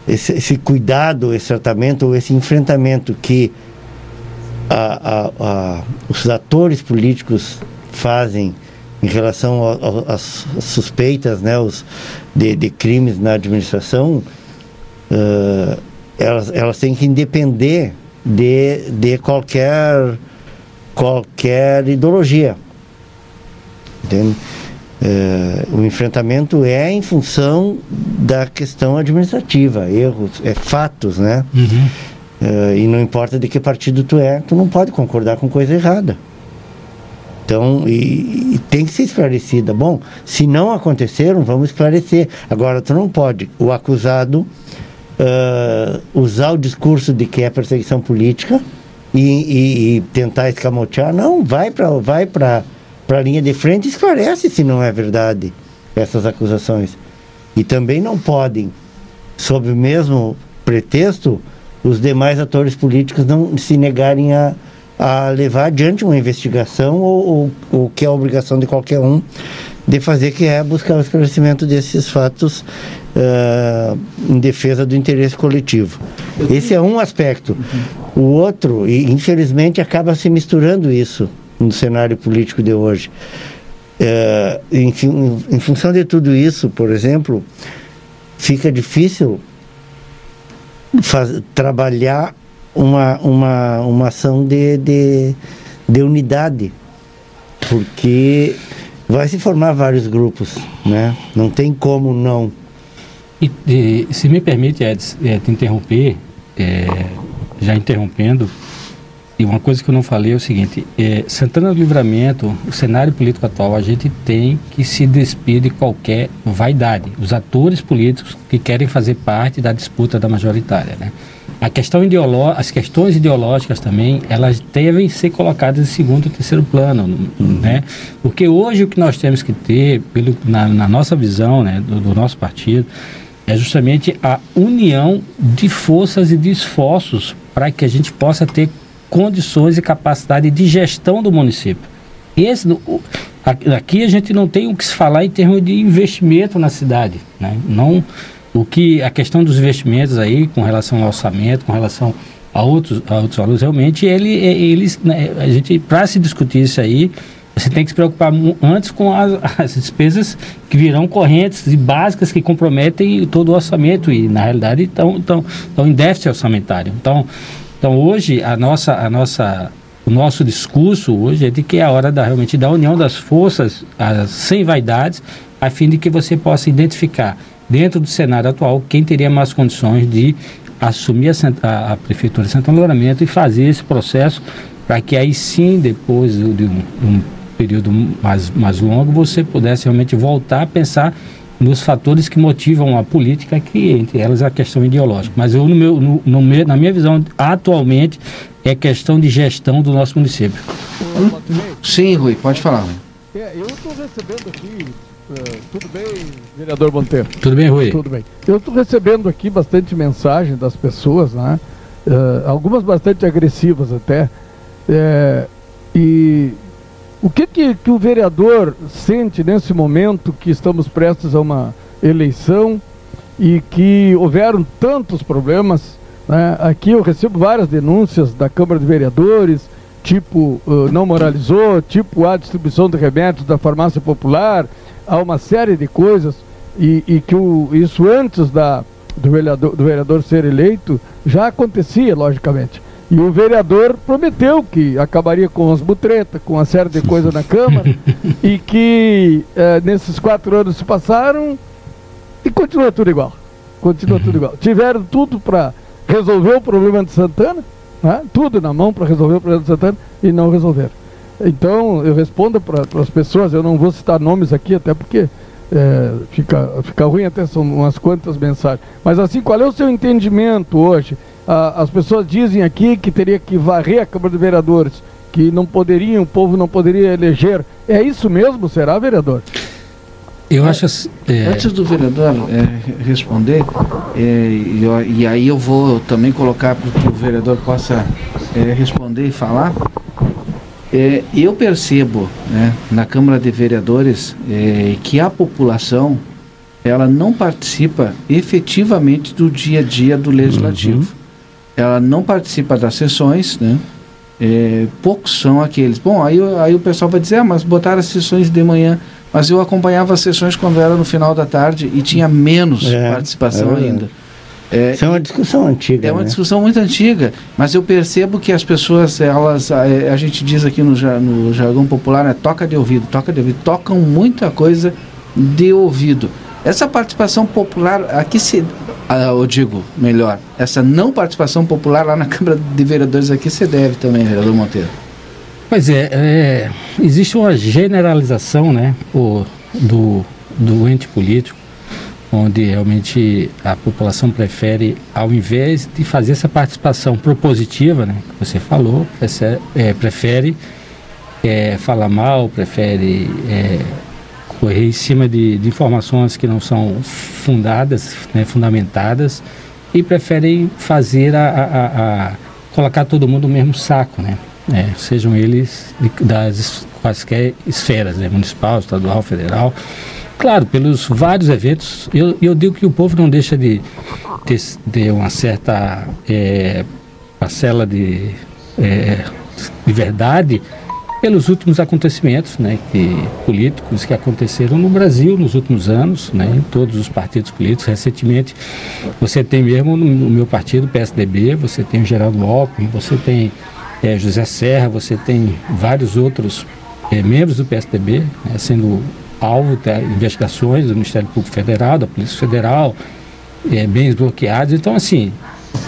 esse, esse cuidado, esse tratamento ou esse enfrentamento que a, os atores políticos fazem em relação às suspeitas né, os, de, de, crimes na administração, uh, elas, elas têm que depender de, de qualquer, qualquer ideologia. Entende? Uh, o enfrentamento é em função da questão administrativa, erros, é fatos, né? Uhum. Uh, e não importa de que partido tu é, tu não pode concordar com coisa errada. Então, e, e, tem que ser esclarecida. Bom, se não aconteceram, vamos esclarecer. Agora, tu não pode, o acusado, uh, usar o discurso de que é perseguição política e, e, e tentar escamotear. Não, vai para vai a linha de frente e esclarece se não é verdade essas acusações. E também não podem, sob o mesmo pretexto, os demais atores políticos não se negarem a a levar adiante uma investigação ou, o que é a obrigação de qualquer um de fazer, que é buscar o esclarecimento desses fatos uh, em defesa do interesse coletivo. Esse é um aspecto. O outro, e infelizmente acaba se misturando isso no cenário político de hoje. Uh, em, em função de tudo isso, por exemplo, fica difícil faz, trabalhar uma, uma, uma ação de, de, de unidade, porque vai se formar vários grupos, né? Não tem como não. E, e se me permite, Edson, é, te interromper, é, já interrompendo, e uma coisa que eu não falei é o seguinte: é, Santana do Livramento, o cenário político atual, a gente tem que se despir de qualquer vaidade. Os atores políticos que querem fazer parte da disputa da majoritária, né? A questão as questões ideológicas também, elas devem ser colocadas em segundo e terceiro plano, né? Porque hoje o que nós temos que ter, pelo, na, na nossa visão, né, do, do nosso partido, é justamente a união de forças e de esforços para que a gente possa ter condições e capacidade de gestão do município. Esse, aqui a gente não tem o que se falar em termos de investimento na cidade, né? Não o que a questão dos investimentos aí, com relação ao orçamento, com relação a outros, a outros valores, realmente ele, eles, né, a gente, para se discutir isso aí, você tem que se preocupar antes com as, as, despesas que virão correntes e básicas que comprometem todo o orçamento e, na realidade, estão, estão, estão em déficit orçamentário. Então, então hoje, a nossa, a nossa, o nosso discurso hoje é de que é a hora da, realmente da união das forças, as, sem vaidades, a fim de que você possa identificar dentro do cenário atual, quem teria mais condições de assumir a, a, a Prefeitura de Santo Livramento e fazer esse processo para que aí sim, depois de um, um período mais, mais longo, você pudesse realmente voltar a pensar nos fatores que motivam a política, que entre elas a questão ideológica. Mas eu, no meu, no, no meu, na minha visão, atualmente, é questão de gestão do nosso município. Sim, Rui, pode falar. É, eu estou recebendo aqui Uh, tudo bem, vereador Monteiro? Tudo bem, Rui? Tudo bem. Eu estou recebendo aqui bastante mensagem das pessoas, né? Uh, algumas bastante agressivas até. É, e o que, que, que o vereador sente nesse momento que estamos prestes a uma eleição e que houveram tantos problemas? Né? Aqui eu recebo várias denúncias da Câmara de Vereadores, tipo uh, não moralizou, tipo a distribuição de remédios da farmácia popular, há uma série de coisas e, e que o, isso antes da, do, vereador, do vereador ser eleito já acontecia, logicamente. E o vereador prometeu que acabaria com as butretas, com uma série de coisas na Câmara, (laughs) e que eh, nesses quatro anos se passaram e continua tudo igual. Continua tudo igual. Tiveram tudo para resolver o problema de Santana, né? tudo na mão para resolver o problema de Santana e não resolveram. Então, eu respondo para as pessoas, eu não vou citar nomes aqui, até porque é, fica, fica ruim, até são umas quantas mensagens. Mas assim, qual é o seu entendimento hoje? Ah, as pessoas dizem aqui que teria que varrer a Câmara de Vereadores, que não poderiam, o povo não poderia eleger. É isso mesmo, será, vereador? Eu acho assim, é... Antes do vereador é, responder, é, e, e, aí eu vou também colocar para que o vereador possa é, responder e falar. É, eu percebo né, na Câmara de Vereadores é, que a população ela não participa efetivamente do dia a dia do legislativo. Uhum. Ela não participa das sessões, né? É, poucos são aqueles. Bom, aí, aí o pessoal vai dizer, ah, mas botaram as sessões de manhã. Mas eu acompanhava as sessões quando era no final da tarde e tinha menos é, participação é ainda. É, Isso é uma discussão antiga. É uma né? discussão muito antiga, mas eu percebo que as pessoas, elas, a, a gente diz aqui no, no jargão popular, né, toca de ouvido, toca de ouvido, tocam muita coisa de ouvido. Essa participação popular, aqui se, ah, eu digo melhor, essa não participação popular lá na Câmara de Vereadores aqui se deve também, vereador Monteiro. Pois é, é existe uma generalização né, o, do, do ente político, onde realmente a população prefere, ao invés de fazer essa participação propositiva, né, que você falou, prefere, é, prefere é, falar mal, prefere é, correr em cima de, de, informações que não são fundadas, né, fundamentadas, e preferem fazer a, a, a, colocar todo mundo no mesmo saco, né? É, sejam eles de, das quaisquer esferas, né, municipal, estadual, federal. Claro, pelos vários eventos, eu, eu digo que o povo não deixa de ter, ter uma certa é, parcela de, é, de verdade pelos últimos acontecimentos né, que, políticos que aconteceram no Brasil nos últimos anos, né, em todos os partidos políticos. Recentemente, você tem mesmo no, no meu partido, PSDB, você tem o Geraldo Alckmin, você tem é, José Serra, você tem vários outros é, membros do PSDB né, sendo alvo de investigações do Ministério Público Federal, da Polícia Federal, é, bens bloqueados. Então, assim,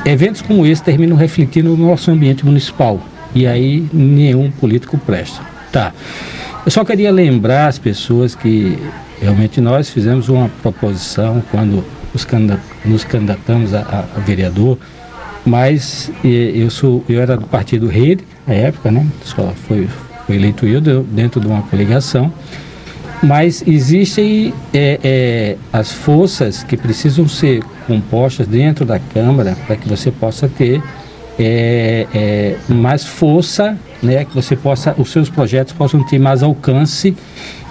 eventos como esse terminam refletindo no nosso ambiente municipal. E aí nenhum político presta. Tá. Eu só queria lembrar as pessoas que realmente nós fizemos uma proposição quando nos candidatamos a, a vereador mas eu sou, eu era do partido Rede na época, né? Só foi, foi eleito eu dentro de uma coligação. Mas existem é, é, as forças que precisam ser compostas dentro da Câmara para que você possa ter é, é, mais força, né? Que você possa, os seus projetos possam ter mais alcance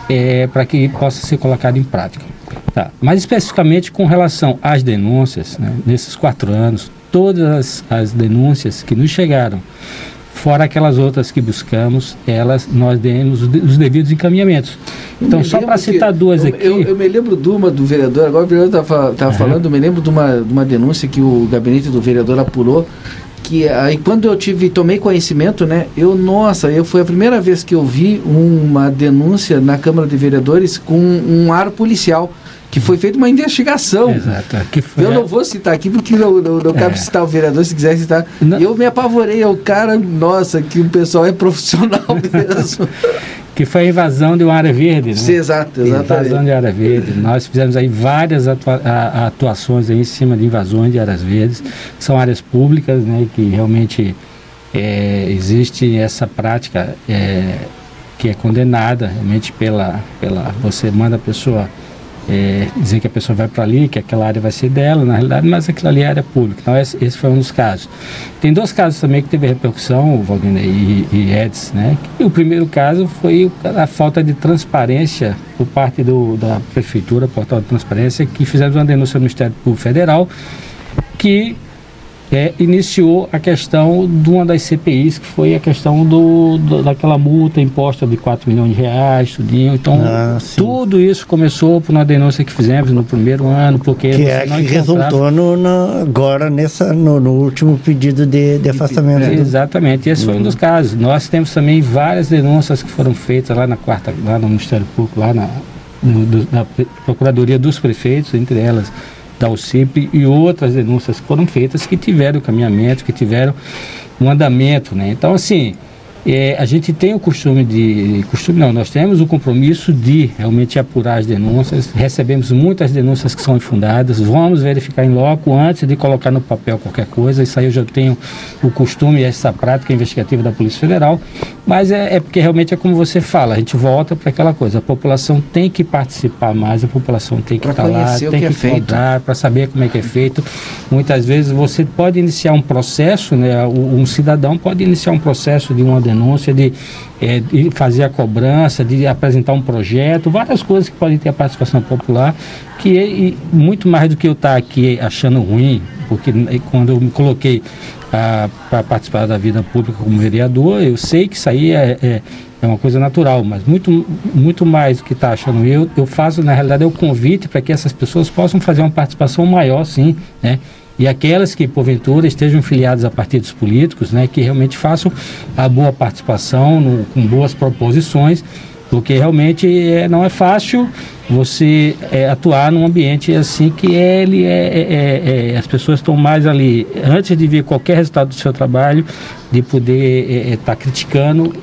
é, para que possa ser colocado em prática. Tá. Mais especificamente com relação às denúncias, né? nesses quatro anos, todas as, as denúncias que nos chegaram, fora aquelas outras que buscamos, elas nós demos os devidos encaminhamentos. Então, só para citar duas eu, aqui. Eu, eu, me lembro de uma do vereador, agora o vereador estava uhum. falando, eu me lembro de uma, de uma denúncia que o gabinete do vereador apurou. Que aí quando eu tive, tomei conhecimento, né? Eu, nossa, eu foi a primeira vez que eu vi uma denúncia na Câmara de Vereadores com um ar policial que foi feita uma investigação. Exato. eu não vou citar aqui porque não, não, não cabe é. citar o vereador se quiser citar. Não. Eu me apavorei, o cara, nossa, que o pessoal é profissional (laughs) mesmo. Que foi a invasão de uma área verde, né? Sim, exato, exatamente. Invasão de área verde. Nós fizemos aí várias atua atuações aí em cima de invasões de áreas verdes. São áreas públicas, né, que realmente é, existe essa prática é, que é condenada realmente pela, pela... Você manda a pessoa é, dizer que a pessoa vai para ali, que aquela área vai ser dela, na realidade, mas aquilo ali é área pública. Então, esse, esse foi um dos casos. Tem dois casos também que teve repercussão, Valdinei e, e Edson, né? Que o primeiro caso foi a falta de transparência por parte do, da Prefeitura, Portal de Transparência, que fizemos uma denúncia no Ministério Público Federal, que é, iniciou a questão de uma das CPIs, que foi a questão do, do daquela multa imposta de 4 milhões de reais, tudinho. Então, ah, tudo isso começou por uma denúncia que fizemos no primeiro ano, porque que é que resultou no, no, agora nessa, no, no, último pedido de, de afastamento. É, exatamente, esse uhum. foi um dos casos. Nós temos também várias denúncias que foram feitas lá na quarta, lá no Ministério Público, lá na, no, do, na Procuradoria dos Prefeitos, entre elas da UCIP e outras denúncias foram feitas que tiveram caminhamento, que tiveram um andamento, né? Então, assim, É, a gente tem o costume de. Costume não, nós temos o compromisso de realmente apurar as denúncias. Recebemos muitas denúncias que são infundadas. Vamos verificar em loco antes de colocar no papel qualquer coisa. Isso aí eu já tenho o costume e essa prática investigativa da Polícia Federal. Mas é, é porque realmente é como você fala, a gente volta para aquela coisa. A população tem que participar mais, a população tem que estar lá, tem que, que é para saber como é que é feito. Muitas vezes você pode iniciar um processo, né? Um cidadão pode iniciar um processo de uma denúncia denúncia, de, é, de, fazer a cobrança, de apresentar um projeto, várias coisas que podem ter a participação popular, que é, muito mais do que eu estar aqui achando ruim, porque quando eu me coloquei para participar da vida pública como vereador, eu sei que isso aí é, é, é uma coisa natural, mas muito, muito mais do que está achando eu, eu faço, na realidade, é o convite para que essas pessoas possam fazer uma participação maior, sim, né? E aquelas que porventura estejam filiadas a partidos políticos, né, que realmente façam a boa participação no, com boas proposições, porque realmente é, não é fácil você é, atuar num ambiente assim que ele é, é, é, é as pessoas estão mais ali antes de ver qualquer resultado do seu trabalho de poder estar tá criticando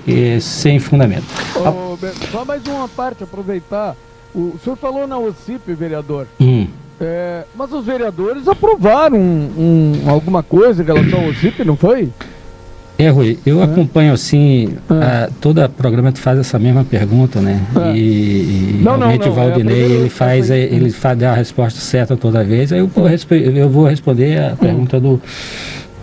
sem fundamento. Oh, só mais uma parte aproveitar. O, o senhor falou na OCIP, vereador. Hum. É, mas os vereadores aprovaram um, um, alguma coisa em relação ao CIP, não foi? É, Rui, eu é. acompanho assim, é. a, toda programa faz essa mesma pergunta, né? É. E, e não, realmente não, não, o é Valdinei, ele faz, ele faz dá a resposta certa toda vez, aí eu vou, eu vou responder a hum. pergunta do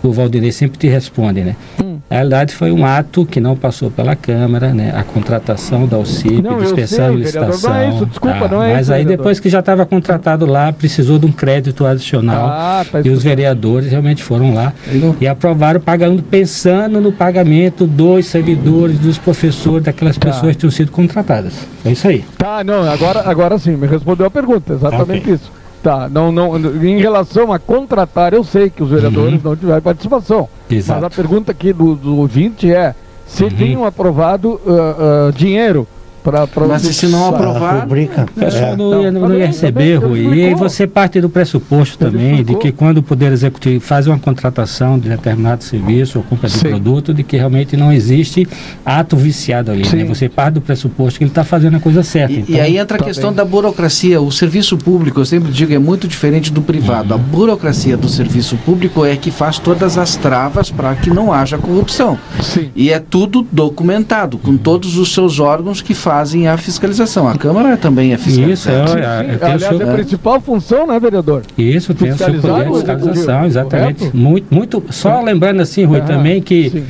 o Valdinei sempre te responde, né? Hum. Na realidade, foi um ato que não passou pela Câmara, né? A contratação da OCIP, não, dispersão de licitação. Não é isso, desculpa, tá? não é Mas isso, aí, vereador. depois que já estava contratado lá, precisou de um crédito adicional. Ah, tá e os vereadores realmente foram lá e aprovaram, pagando, pensando no pagamento dos servidores, dos professores, daquelas tá. pessoas que tinham sido contratadas. É isso aí. Tá, não, agora, agora sim, me respondeu a pergunta, exatamente okay. isso. Tá, não, não, em relação a contratar, eu sei que os vereadores uhum. não tiveram participação. Exato. Mas a pergunta aqui do, do ouvinte é se uhum. tinham aprovado uh, uh, dinheiro Pra, pra Mas se não aprovar, o pessoal é. não, ia, não ia receber, Rui. E aí você parte do pressuposto também de que quando o Poder Executivo faz uma contratação de determinado serviço ou compra de produto, de que realmente não existe ato viciado ali. Né? Você parte do pressuposto que ele está fazendo a coisa certa. E, então, e aí entra a tá questão bem. da burocracia. O serviço público, eu sempre digo, é muito diferente do privado. Uhum. A burocracia do serviço público é que faz todas as travas para que não haja corrupção. Sim. E é tudo documentado, com todos os seus órgãos que fazem fazem a fiscalização. A Câmara também é fiscalizada. Isso, é, é, Aliás, seu... é a principal função, né, vereador? Isso, tem o seu poder de fiscalização, exatamente. Muito, muito, só lembrando assim, Rui, ah, também que sim.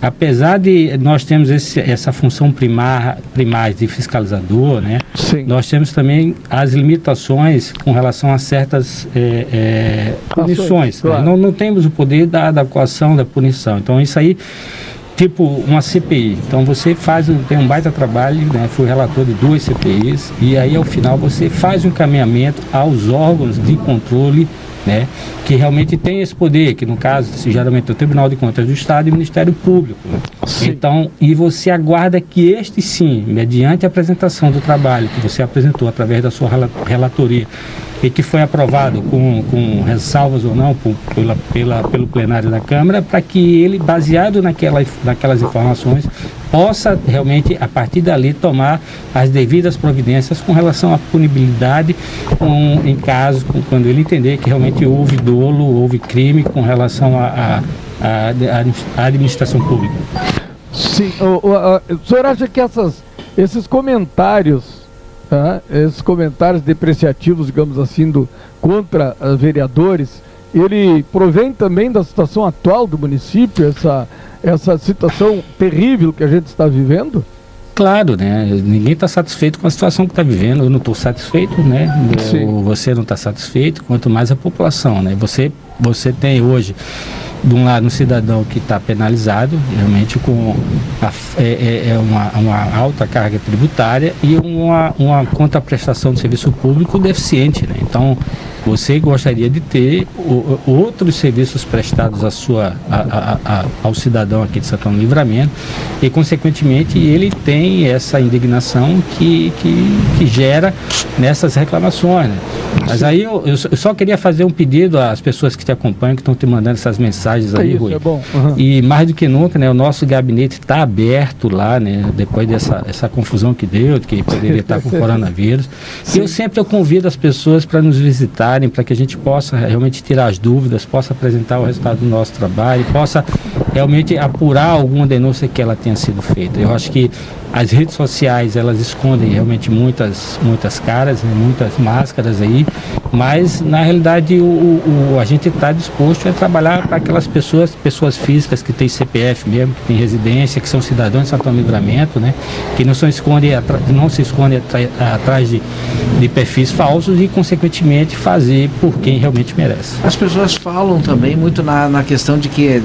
apesar de nós termos esse, essa função primária, primária de fiscalizador, né? Sim. Nós temos também as limitações com relação a certas é, é, punições. Né? Claro. Né? Não, não temos o poder da, da coação, da punição. Então isso aí tipo uma CPI. Então você faz, tem um baita trabalho, né? Fui relator de duas CPIs e aí ao final você faz um encaminhamento aos órgãos de controle né, que realmente tem esse poder, que no caso, geralmente é o Tribunal de Contas do Estado e o Ministério Público. Né? Então, e você aguarda que este sim, mediante a apresentação do trabalho que você apresentou através da sua relatoria, e que foi aprovado com, com ressalvas ou não por, pela, pela, pelo plenário da Câmara, para que ele, baseado naquela, naquelas informações, possa realmente, a partir dali, tomar as devidas providências com relação à punibilidade com, em caso, quando ele entender que realmente houve dolo, houve crime com relação à administração pública. Sim, o, o, o senhor acha que essas, esses comentários Tá? esses comentários depreciativos, digamos assim, do, contra vereadores, ele provém também da situação atual do município, essa, essa situação terrível que a gente está vivendo? Claro, né? Ninguém está satisfeito com a situação que está vivendo. Eu não estou satisfeito, né? Eu, você não está satisfeito, quanto mais a população, né? Você, você tem hoje de um lado um cidadão que está penalizado, realmente com a, é, é, é uma, uma, alta carga tributária e uma, uma contraprestação de serviço público deficiente. Né? Então, você gostaria de ter o, outros serviços prestados à sua, a, a, ao cidadão aqui de Santana Livramento e, consequentemente, ele tem essa indignação que, que, que gera nessas reclamações. Né? Mas aí eu, eu, só queria fazer um pedido às pessoas que te acompanham, que estão te mandando essas mensagens aí, É isso, Rui. é bom. Uhum. E mais do que nunca, né, o nosso gabinete está aberto lá, né, depois dessa essa confusão que deu, de que poderia estar com (laughs) coronavírus. E eu sempre eu convido as pessoas para nos visitarem, para que a gente possa realmente tirar as dúvidas, possa apresentar o resultado do nosso trabalho, possa realmente apurar alguma denúncia que ela tenha sido feita. Eu acho que as redes sociais elas escondem realmente muitas muitas caras, né, muitas máscaras aí, mas na realidade o, o- a gente está disposto a trabalhar para aquelas pessoas, pessoas físicas que têm CPF mesmo, que têm residência, que são cidadãos de Santão Livramento, né, que não, são esconde, não se escondem atrás de, de perfis falsos e consequentemente fazer por quem realmente merece. As pessoas falam também muito na, na questão de que é,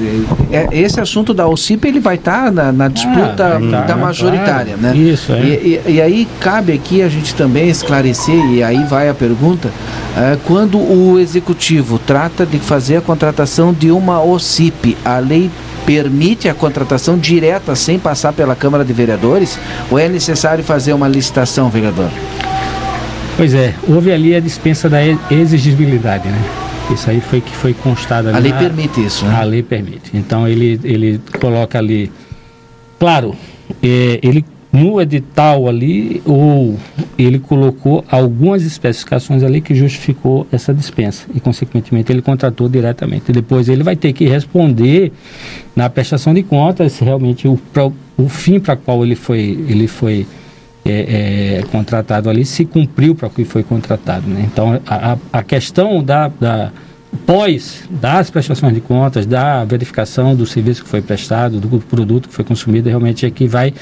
é- esse assunto da OCIP ele vai estar na, na disputa vai tá, da majoritária, claro. né? Isso, é. E, e- e aí cabe aqui a gente também esclarecer, e aí vai a pergunta, é, quando o executivo trata de fazer a contratação de uma OCIP, a lei permite a contratação direta sem passar pela Câmara de Vereadores? Ou é necessário fazer uma licitação, vereador? Pois é, houve ali a dispensa da exigibilidade, né? Isso aí foi que foi constado ali. A lei na- permite isso, A né? lei permite. Então ele, ele coloca ali. Claro, é, ele no edital ali, ou ele colocou algumas especificações ali que justificou essa dispensa. E, consequentemente, ele contratou diretamente. Depois ele vai ter que responder na prestação de contas realmente o, o fim para qual ele foi, ele foi é, é, contratado ali se cumpriu para o que foi contratado. Né? Então, a, a- a questão da, da pós das prestações de contas, da verificação do serviço que foi prestado, do produto que foi consumido, realmente é que vai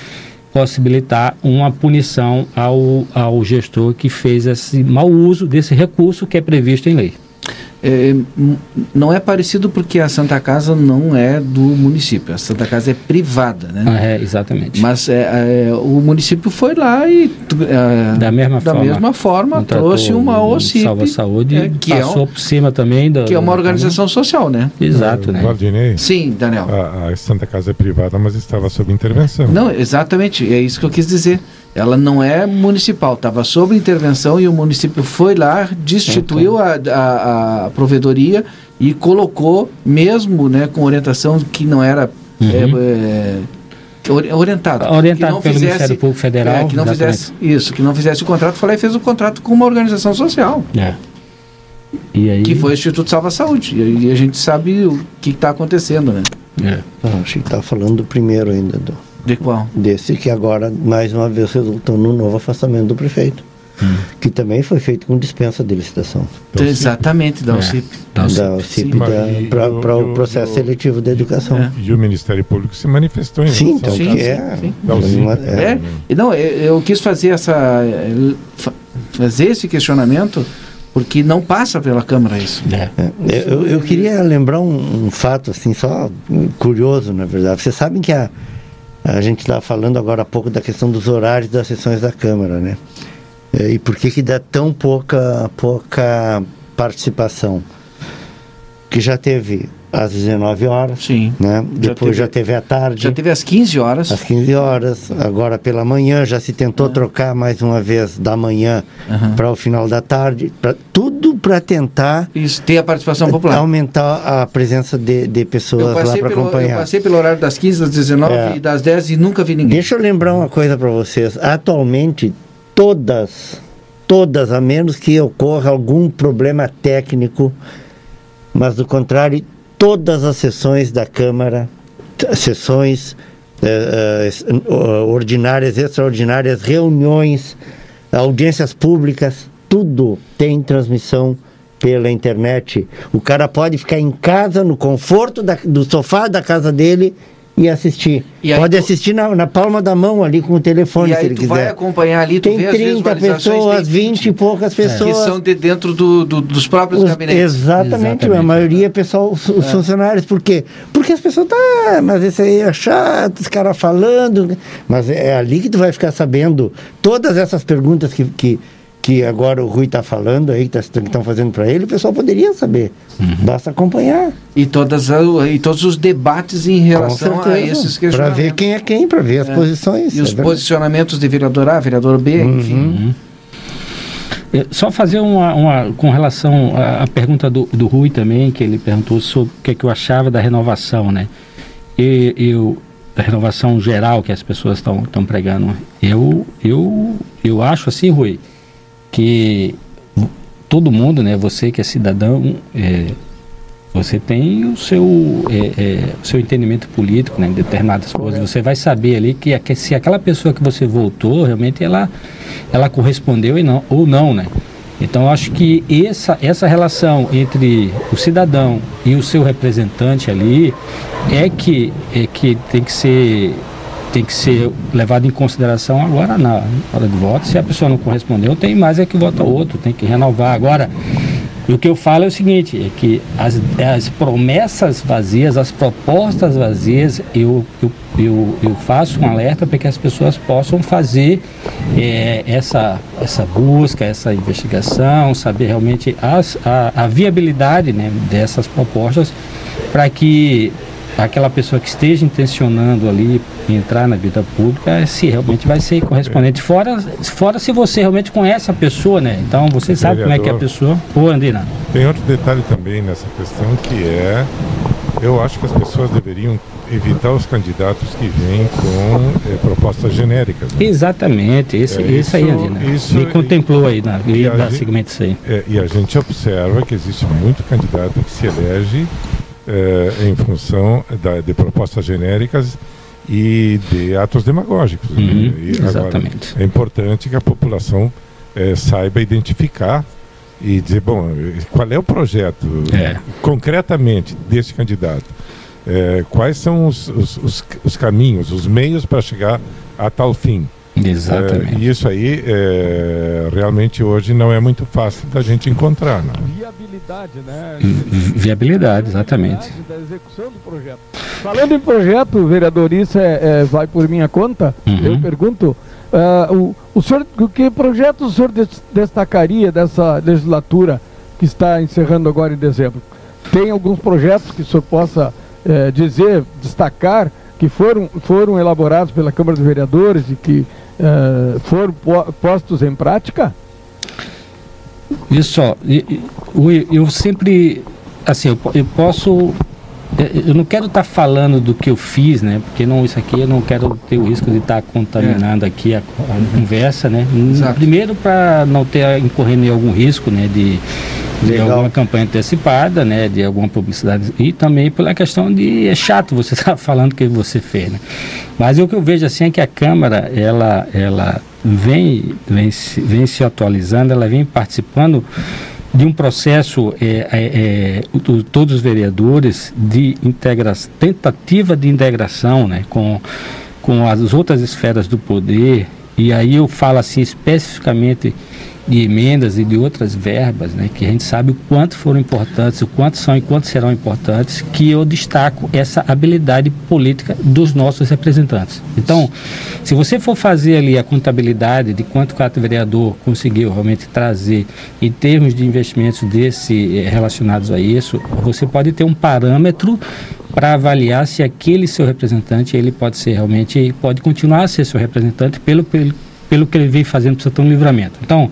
possibilitar uma punição ao, ao gestor que fez esse mau uso desse recurso que é previsto em lei. É, não é parecido porque a Santa Casa não é do município, a Santa Casa é privada, né? Ah, é, exatamente. Mas é, é, o município foi lá e é, da mesma da forma, mesma forma trouxe uma OCIP, Salva Saúde é, que, é, passou um- por cima também da, que é uma organização social, né? Exato, Eh, né? Valdinei, Sim, Daniel. a, a Santa Casa é privada, mas estava sob intervenção. Não, exatamente, é isso que eu quis dizer. Ela não é municipal, estava sob intervenção e o município foi lá, destituiu a, a, a provedoria e colocou, mesmo né, com orientação que não era Uhum. é, é, ori- orientado. Orientado que não pelo fizesse- Ministério Público Federal, é, que não exatamente. fizesse isso, que não fizesse o contrato, foi lá e fez o contrato com uma organização social, É. E aí, que foi o Instituto Salva Saúde. E, e a gente sabe o que está acontecendo, né? É. Ah, achei que estava falando do primeiro ainda, do, De qual? desse que agora, mais uma vez, resultou no novo afastamento do prefeito. Que também foi feito com dispensa de licitação. Então, Exatamente, da É. OCIP. O da sim. CIP Mas e para o- processo seletivo da educação. É. E o Ministério Público se manifestou em Sim, relação então Sim, que é, sim. É, é, não, eu, eu quis fazer essa fa- fazer esse questionamento porque não passa pela Câmara isso. É. É, Eu, eu queria lembrar um, um fato assim só hum, curioso na verdade. Vocês sabem que a, a gente estava falando agora há pouco da questão dos horários das sessões da Câmara, né? É, E por que que dá tão pouca pouca participação? Que já teve às 19 horas, Sim. né? Depois teve- já teve à tarde. Já teve às 15 horas. Às 15 horas, agora pela manhã, já se tentou trocar mais uma vez da manhã Aham. para o final da tarde, pra, tudo para tentar Isso, tem a participação popular. aumentar a presença de, de pessoas lá para pelo, eu acompanhar. passei pelo horário das 15, das 19 É. e das 10 e nunca vi ninguém. Deixa eu lembrar uma coisa para vocês. Atualmente, todas, todas, a menos que ocorra algum problema técnico, mas do contrário, todas as sessões da Câmara, sessões eh, eh, ordinárias, extraordinárias, reuniões, audiências públicas, tudo tem transmissão pela internet. O cara pode ficar em casa, no conforto da- do sofá da casa dele e assistir. E pode tu- assistir na, na palma da mão ali com o telefone, E se aí ele tu vai quiser. acompanhar ali, tu Tem vê as 30 visualizações, pessoas, tem 20 e poucas que pessoas. são de dentro do, do- dos próprios Os- gabinetes. exatamente, Exatamente. a maioria é pessoal, os, os funcionários. Por quê? Porque as pessoas, tá, mas esse aí é chato, os caras falando. Mas é ali que tu vai ficar sabendo todas essas perguntas que, que, que agora o Rui está falando aí, que estão fazendo para ele, o pessoal poderia saber. Uhum. Basta acompanhar. E, todas, a- e todos os debates em relação a esses Para questionamentos. ver quem é quem, para ver as É. posições. E é os verdade. posicionamentos de vereador A, vereador B, enfim. Uhum. Só fazer uma, uma- com relação à, à pergunta do, do Rui também, que ele perguntou sobre o que, é que eu achava da renovação, né? E eu, da renovação geral que as pessoas estão pregando. Eu, eu, eu acho assim, Rui, que todo mundo, né? Você que é cidadão, é, você tem o seu, é, é, o seu entendimento político né, em determinadas coisas. Você vai saber ali que, aque- se aquela pessoa que você votou, realmente ela, ela correspondeu e não, ou não, né? Então, acho que essa, essa relação entre o cidadão e o seu representante ali é que, é que tem que ser tem que ser levado em consideração agora na hora do voto. Se a pessoa não correspondeu, tem mais é que vota outro, tem que renovar. Agora, o que eu falo é o seguinte, é que as, as promessas vazias, as propostas vazias, eu, eu, eu, eu faço um alerta para que as pessoas possam fazer eh, essa, essa busca, essa investigação, saber realmente as, a, a viabilidade né, dessas propostas para que aquela pessoa que esteja intencionando ali entrar na vida pública, se realmente vai ser correspondente. Fora, fora se você realmente conhece a pessoa, né? Então você sabe como é que é a pessoa. Ô, Andina. Tem outro detalhe também nessa questão que é, eu acho que as pessoas deveriam evitar os candidatos que vêm com eh, propostas genéricas. né? Exatamente, esse, É, esse aí, isso- Andina. isso- Me contemplou aí, na, eu e ia a dar gente- segmento isso aí. É, e a gente observa que existe muito candidato que se elege eh, em função da- de propostas genéricas e de atos demagógicos. né? Uhum, agora, exatamente. é importante que a população eh, saiba identificar e dizer, bom, qual é o projeto É. concretamente desse candidato? Eh, quais são os, os, os, os caminhos, os meios para chegar a tal fim? Exatamente. Eh, e isso aí eh, realmente hoje não é muito fácil da gente encontrar. Né? Viabilidade, né? Vi- Viabilidade, exatamente. da execução do projeto. Falando em projeto, vereador, isso é, é- vai por minha conta. Uhum. Eu pergunto, ah, o, o senhor, o que projeto o senhor des- destacaria dessa legislatura que está encerrando agora em dezembro? Tem alguns projetos que o senhor possa eh, dizer, destacar, que foram, foram elaborados pela Câmara dos Vereadores e que eh, foram po- postos em prática? Isso, ó, e- e- Rui, eu sempre, assim, eu, eu posso, eh, eu não quero estar falando do que eu fiz, né? Porque não, isso aqui eu não quero ter o risco de estar contaminando aqui a, a conversa, né? Exato. Primeiro para não ter incorrendo em algum risco, né? De, de Legal. alguma campanha antecipada, né? De alguma publicidade e também pela questão de é chato você estar (laughs) falando o que você fez, né? Mas o que eu vejo assim é que a Câmara, ela, ela vem, vem, se, vem se atualizando, ela vem participando de um processo, é, é, é, todos os vereadores, de integra tentativa de integração né, com, com as outras esferas do poder, e aí eu falo assim especificamente de emendas e de outras verbas, né, que a gente sabe o quanto foram importantes, o quanto são e quanto serão importantes, que eu destaco essa habilidade política dos nossos representantes. Então, se você for fazer ali a contabilidade de quanto cada vereador conseguiu realmente trazer em termos de investimentos desse eh, relacionados a isso, você pode ter um parâmetro para avaliar se aquele seu representante ele pode ser realmente pode continuar a ser seu representante pelo pelo, pelo que ele vem fazendo para o seu livramento. Então,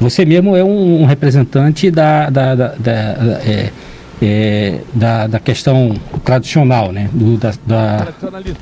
você mesmo é um, um representante da, da, da, da, é, é, da, da questão tradicional, né? Do, da, da,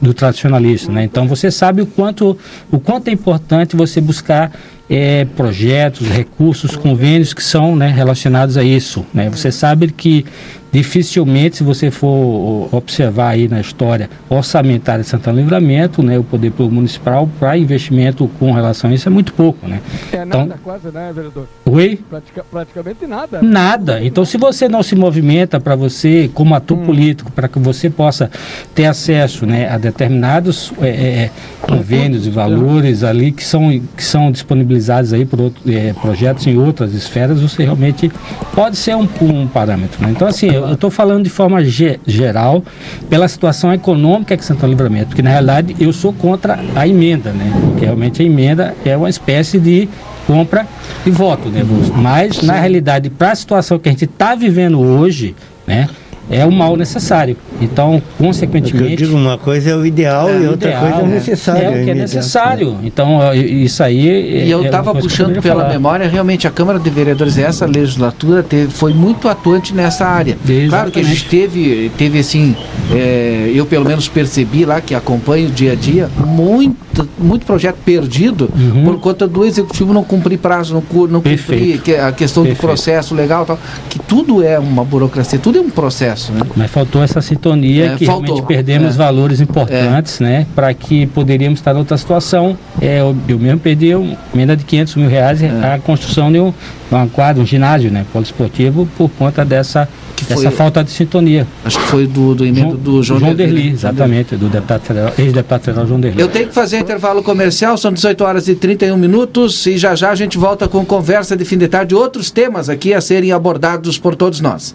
do tradicionalista, né? Então você sabe o quanto, o quanto é importante você buscar é, projetos, recursos, convênios que são né, relacionados a isso, né? Você sabe que dificilmente, se você for observar aí na história orçamentária de Santana Livramento, né, o poder público municipal para investimento com relação a isso é muito pouco, né? É Então- nada quase, né, vereador? Oi? Pratica- praticamente nada. Nada. Então, se você não se movimenta para você, como ator político, para que você possa ter acesso né, a determinados é, é, convênios e valores ali que são, que são disponibilizados aí por outro, é, projetos em outras esferas, você realmente pode ser um, um parâmetro. né? Então, assim, eu estou falando de forma ge- geral pela situação econômica que Santana do Livramento, porque na realidade eu sou contra a emenda, né? Porque realmente a emenda é uma espécie de compra e voto, né? Mas na realidade, para a situação que a gente está vivendo hoje, né? é o mal necessário. Então, consequentemente. Eu digo uma coisa é o ideal é, e outra ideal, coisa é o necessário. É o que é necessário. Então, isso aí. E eu estava é puxando pela falar. memória, realmente, a Câmara de Vereadores, essa legislatura, teve, foi muito atuante nessa área. Exatamente. Claro que a gente teve, teve assim, é, eu pelo menos percebi lá, que acompanho o dia a dia, muito, muito projeto perdido uhum. por conta do executivo não cumprir prazo, não, não cumprir que, a questão Perfeito. do processo legal, tal, que tudo é uma burocracia, tudo é um processo. Né? Mas faltou essa sintonia é, que faltou. realmente perdemos é. valores importantes, é. né? Para que poderíamos estar em outra situação. É, eu, mesmo perdi uma emenda de 500 mil reais é. a construção de um, uma quadra, um ginásio, né? Poliesportivo por conta dessa dessa falta de sintonia. Acho que foi do, do emendo do João, João Derli. exatamente, do deputado federal, ex-deputado federal João Derli. Eu tenho que fazer intervalo comercial, são 18 horas e 31 minutos e já já a gente volta com conversa de fim de tarde, outros temas aqui a serem abordados por todos nós.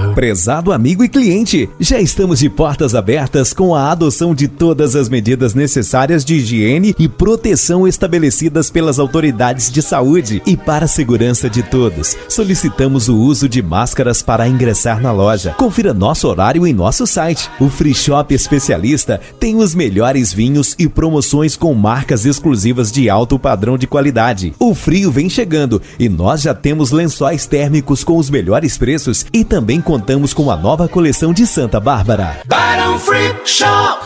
Prezado amigo e cliente, já estamos de portas abertas com a adoção de todas as medidas necessárias de higiene e proteção estabelecidas pelas autoridades de saúde e para a segurança de todos. Solicitamos o uso de máscaras para ingressar na loja. Confira nosso horário em nosso site. O Free Shop Especialista tem os melhores vinhos e promoções com marcas exclusivas de alto padrão de qualidade. O frio vem chegando e nós já temos lençóis térmicos com os melhores preços e também com contamos com a nova coleção de Santa Bárbara. Barão Free Shop.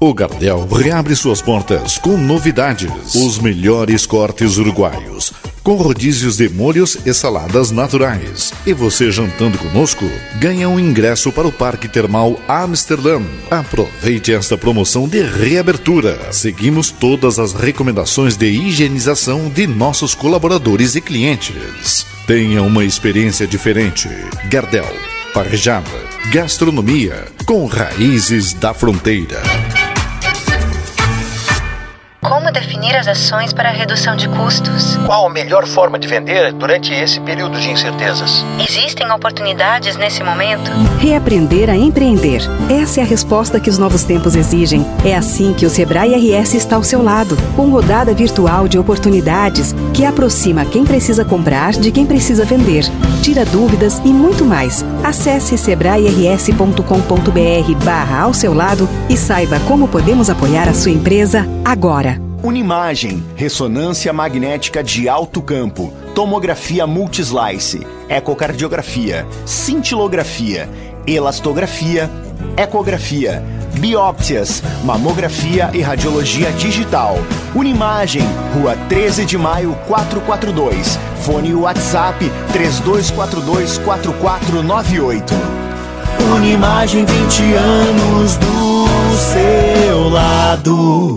O Gardel reabre suas portas com novidades. Os melhores cortes uruguaios, com rodízios de molhos e saladas naturais. E você jantando conosco, ganha um ingresso para o Parque Termal Amsterdã. Aproveite esta promoção de reabertura. Seguimos todas as recomendações de higienização de nossos colaboradores e clientes. Tenha uma experiência diferente. Gardel, parejada, gastronomia com raízes da fronteira. Como definir as ações para a redução de custos? Qual a melhor forma de vender durante esse período de incertezas? Existem oportunidades nesse momento? Reaprender a empreender. Essa é a resposta que os novos tempos exigem. É assim que o Sebrae RS está ao seu lado, com rodada virtual de oportunidades que aproxima quem precisa comprar de quem precisa vender, tira dúvidas e muito mais. Acesse sebrae-rs.com.br barra ao seu lado e saiba como podemos apoiar a sua empresa agora. Unimagem, ressonância magnética de alto campo, tomografia multislice, ecocardiografia, cintilografia, elastografia, ecografia, biópsias, mamografia e radiologia digital. Unimagem, Rua 13 de Maio 442. Fone WhatsApp 3242 4498. Unimagem 20 anos do seu lado.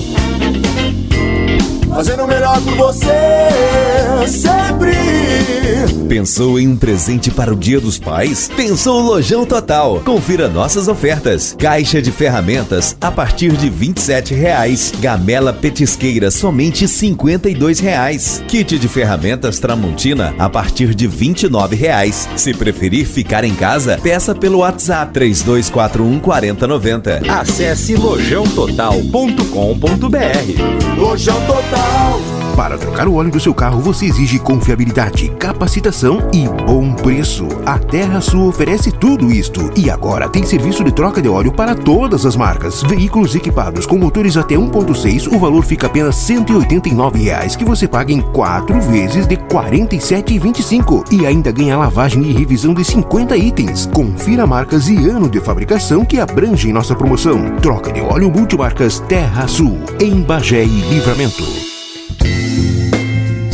fazendo o melhor por você sempre. Pensou em um presente para o Dia dos Pais? Pensou o Lojão Total. Confira nossas ofertas. Caixa de ferramentas a partir de 27 reais. Gamela petisqueira somente 52 reais. Kit de ferramentas Tramontina a partir de 29 reais. Se preferir ficar em casa, peça pelo WhatsApp 3241 4090. Acesse lojãototal.com.br. Lojão Total. out. Para trocar o óleo do seu carro, você exige confiabilidade, capacitação e bom preço. A Terra Sul oferece tudo isto e agora tem serviço de troca de óleo para todas as marcas. Veículos equipados com motores até 1.6, o valor fica apenas 189 reais, que você paga em 4 vezes de R$ 47,25 e ainda ganha lavagem e revisão de 50 itens. Confira marcas e ano de fabricação que abrangem nossa promoção. Troca de óleo multimarcas Terra Sul, em Bagé e Livramento.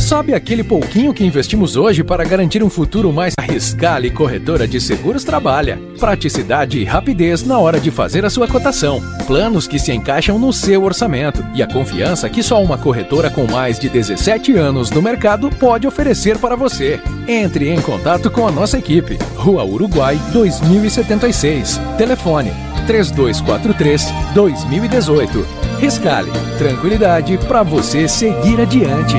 Sabe aquele pouquinho que investimos hoje para garantir um futuro mais Riscale Corretora de Seguros trabalha. Praticidade e rapidez na hora de fazer a sua cotação. Planos que se encaixam no seu orçamento e a confiança que só uma corretora com mais de 17 anos no mercado pode oferecer para você. Entre em contato com a nossa equipe. Rua Uruguai 2076. Telefone 3243 2018. Riscale, tranquilidade para você seguir adiante.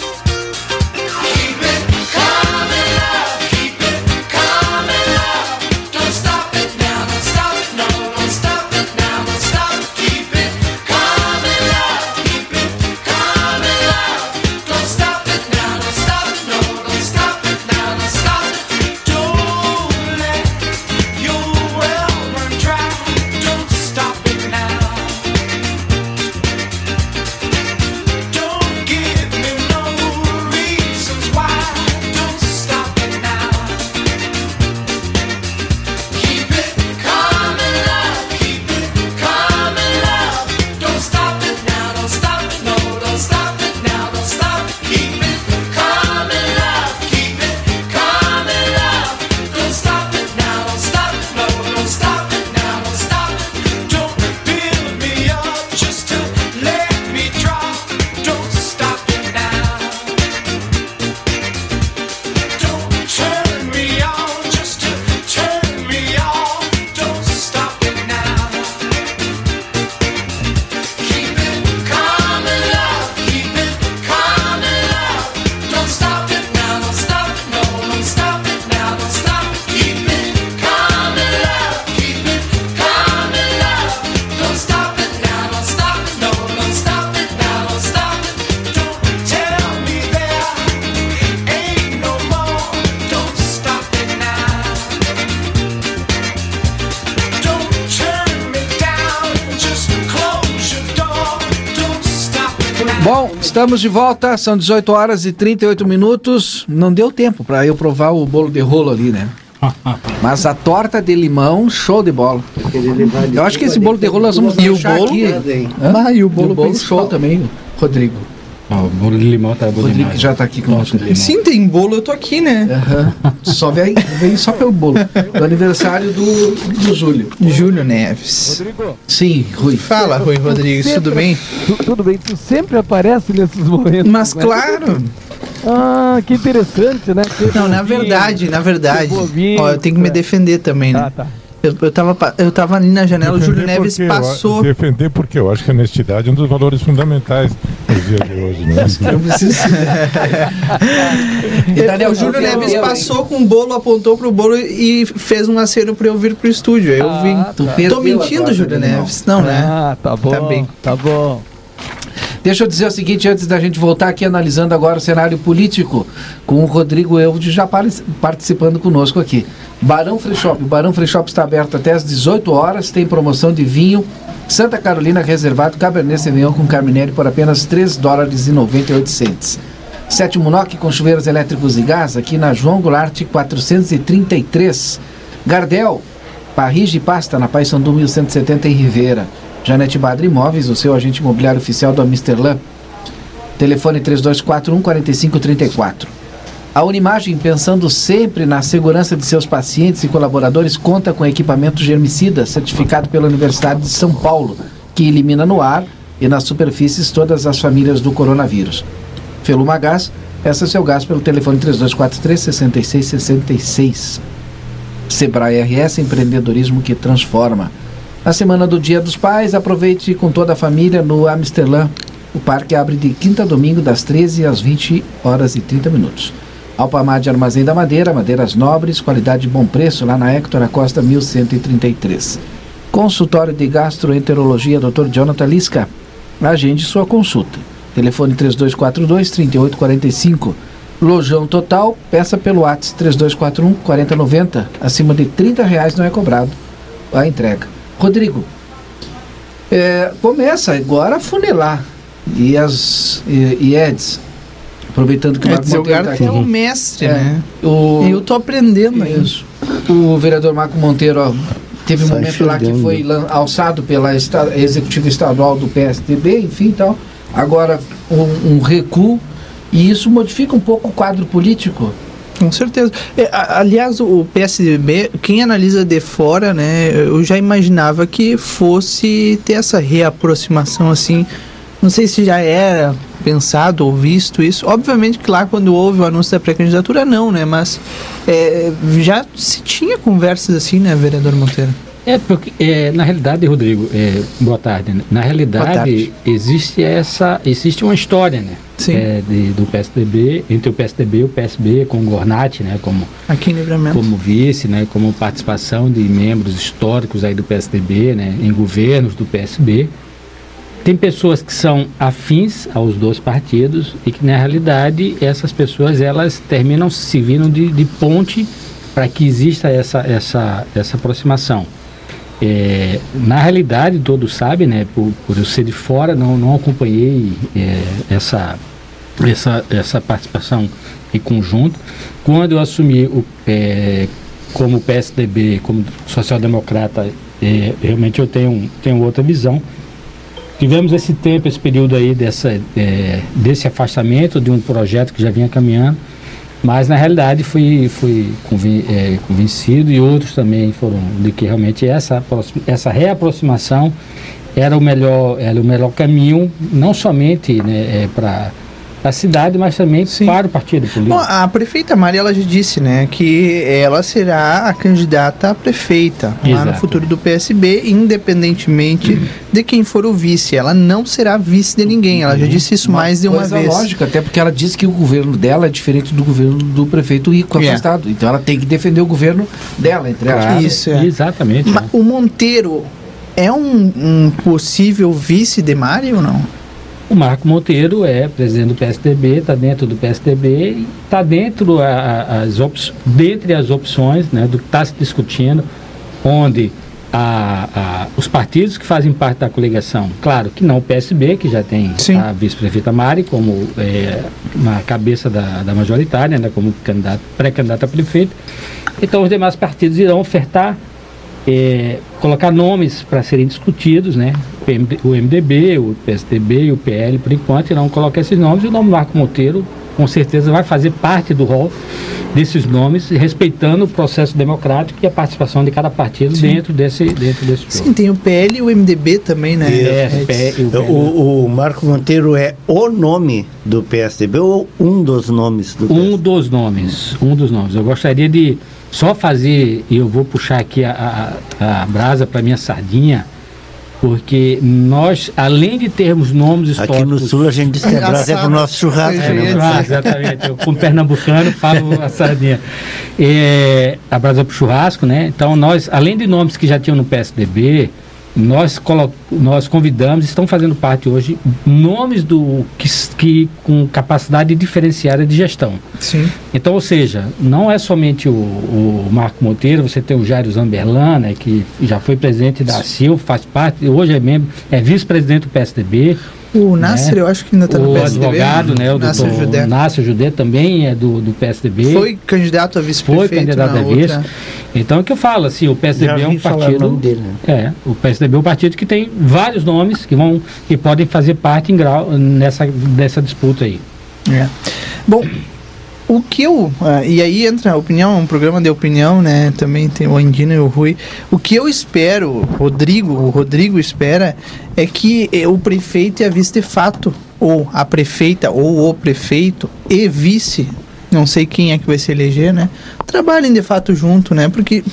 Estamos de volta, são 18 horas e 38 minutos. Não deu tempo para eu provar o bolo de rolo ali, né? (laughs) Mas a torta de limão, show de bola. Eu acho que esse bolo de rolo nós vamos E o deixar bolo? aqui. Ah, e o bolo principal. show também, Rodrigo. O bolo de limão tá bom Rodrigo já tá aqui conosco. Sim, tem bolo, eu tô aqui, né? Só vem, vem só pelo bolo. Do aniversário do, do Júlio. Júlio Neves. Sim, Rui. Fala, Rui Rodrigues, Sempre- tudo bem? Tu- tudo bem, tu sempre aparece nesses momentos. Mas né? claro. Ah, que interessante, né? Que Não, na verdade, na verdade. Ó, eu tenho que me é. defender também, né? Ah, tá. Eu, eu, tava, eu tava ali na janela, o Júlio Defender Neves porque eu- passou. defender porque eu acho que a honestidade é um dos valores fundamentais nos dias de hoje. Né? (laughs) Eu preciso. (laughs) E Daniel, o Júlio eu- Neves eu- passou com o bolo, apontou pro bolo e fez um aceno pra eu vir pro estúdio. Aí Eu Ah, vim. tá. Tô mentindo, Júlio Daniel. Neves. Não, né? Ah, tá bom. Tá bem. Tá bom. Deixa eu dizer o seguinte, antes da gente voltar aqui analisando agora o cenário político, com o Rodrigo Elvde já par- participando conosco aqui. Barão Free Shop. O Barão Free Shop está aberto até às 18 horas, tem promoção de vinho. Santa Carolina Reservado Cabernet Sauvignon com Carminelli por apenas 3 dólares e 98 centes. Sétimo NOC com chuveiros elétricos e gás, aqui na João Goulart 433. Gardel, Parris de Pasta, na Paissandu 1170 em Ribeira. Janete Badra Imóveis, o seu agente imobiliário oficial do Amsterlan. Telefone 3241 4534. A Unimagem, pensando sempre na segurança de seus pacientes e colaboradores, conta com equipamento germicida certificado pela Universidade de São Paulo, que elimina no ar e nas superfícies todas as famílias do coronavírus. Feluma Gás, peça seu gás pelo telefone 3243 6666. Sebrae RS, empreendedorismo que transforma. Na semana do Dia dos Pais, aproveite com toda a família no Amsterdã. O parque abre de quinta a domingo, das 13 às 20 horas e 30 minutos. Alpamar de Armazém da Madeira, madeiras nobres, qualidade e bom preço, lá na Hector Acosta 1133. Consultório de Gastroenterologia, Dr. Jonathan Lisca. Agende sua consulta. Telefone 3242-3845. Lojão Total, peça pelo WhatsApp 3241-4090. Acima de 30 reais não é cobrado a entrega. Rodrigo, é, começa agora a funelar. E as e, e Eds, aproveitando que É, o Marco o Monteiro tá é aqui. um mestre, É, né? O, Eu tô aprendendo. Isso. O vereador Marco Monteiro ó, teve um Sai momento lá que foi alçado pela esta- executiva estadual do PSDB, enfim e tal. Agora um, um recuo e isso modifica um pouco o quadro político. Com certeza. É, aliás, o PSDB, quem analisa de fora, né, eu já imaginava que fosse ter essa reaproximação assim. Não sei se já era pensado ou visto isso. Obviamente que lá quando houve o anúncio da pré-candidatura, não, né? Mas é, já se tinha conversas assim, né, vereador Monteiro? É, porque, é, na realidade, Rodrigo, é, boa tarde. né? Na realidade, tarde. existe essa, existe uma história, né? Sim. É, de- do PSDB, entre o PSDB e o PSB, com o Gornati, né? Como, Aqui em Livramento. como vice, né? Como participação de membros históricos aí do PSDB, né? Em governos do PSB. Tem pessoas que são afins aos dois partidos e que, na realidade, essas pessoas, elas terminam se vindo de, de ponte para que exista essa, essa, essa aproximação. É, na realidade, todos sabem, né, por, por eu ser de fora, não, não acompanhei é, essa, essa, essa participação em conjunto. Quando eu assumi o, é, como PSDB, como social-democrata, é, realmente eu tenho, tenho outra visão. Tivemos esse tempo, esse período aí dessa, é, desse afastamento de um projeto que já vinha caminhando, mas na realidade fui, fui é, convencido e outros também foram de que realmente essa, essa reaproximação era o melhor, era o melhor caminho, não somente né, para a cidade, mas também para o partido político. Bom, a prefeita Maria ela já disse, né, que ela será a candidata a prefeita lá no Exato. futuro do PSB, independentemente de quem for o vice. Ela não será vice de ninguém. Ela já disse isso mais de uma coisa vez. lógica, até porque ela disse que o governo dela é diferente do governo do prefeito Ico É. afastado. Então ela tem que defender o governo dela, entre aspas. Isso, é. Exatamente. Ma- O Monteiro é um, um possível vice de Mário ou não? O Marco Monteiro é presidente do PSDB, está dentro do PSDB e está dentro a- a- as op- dentre as opções né, do que está se discutindo, onde a- os partidos que fazem parte da coligação, claro que não o PSB, que já tem a vice-prefeita Mari como é, na cabeça da, da majoritária, né, como pré-candidata a prefeito, então os demais partidos irão ofertar é, colocar nomes para serem discutidos, né? O MD O MDB, o PSDB e o PL, por enquanto, irão colocar esses nomes e o nome Marco Monteiro, com certeza, vai fazer parte do rol desses nomes, respeitando o processo democrático e a participação de cada partido Sim. dentro desse, dentro desse jogo. Sim, tem o PL e o MDB também, né? É, É, o O, o Marco Monteiro é o nome do PSDB ou um dos nomes do Um dos nomes, um dos nomes. Eu gostaria de só fazer, e eu vou puxar aqui a, a, a brasa para minha sardinha, porque nós, além de termos nomes históricos... Aqui no Sul a gente diz que a brasa é pro nosso churrasco. É, né? churrasco, exatamente. Eu, como pernambucano, falo a sardinha. É, a brasa pro churrasco, né? Então, nós, além de nomes que já tinham no PSDB, nós, colo- nós convidamos, estão fazendo parte hoje, nomes do que, que com capacidade diferenciada de gestão. Sim. Então, ou seja, não é somente o, o Marco Monteiro, você tem o Jairo Zamberlan, né, que já foi presidente da CIL, faz parte, hoje é membro, é vice-presidente do PSDB. O Nasser, né? eu acho que ainda tá no o PSDB. advogado, né, o Nasser doutor Judé. Nasser Judé também é do, do PSDB. Foi candidato a vice-prefeito Foi candidato a vice. outra. Então, o que eu falo, assim, o PSDB é um o partido... nome dele, né? É, o PSDB é um partido que tem vários nomes que vão que podem fazer parte em grau nessa, nessa disputa aí. É. Bom, o que eu. ah, e aí entra a opinião, um programa de opinião, né? Também tem o Andino e o Rui. O que eu espero, Rodrigo, o Rodrigo espera, é que eh, o prefeito e a vice de fato, ou a prefeita, ou o prefeito e vice, não sei quem é que vai se eleger, né? Trabalhem de fato junto, né? Porque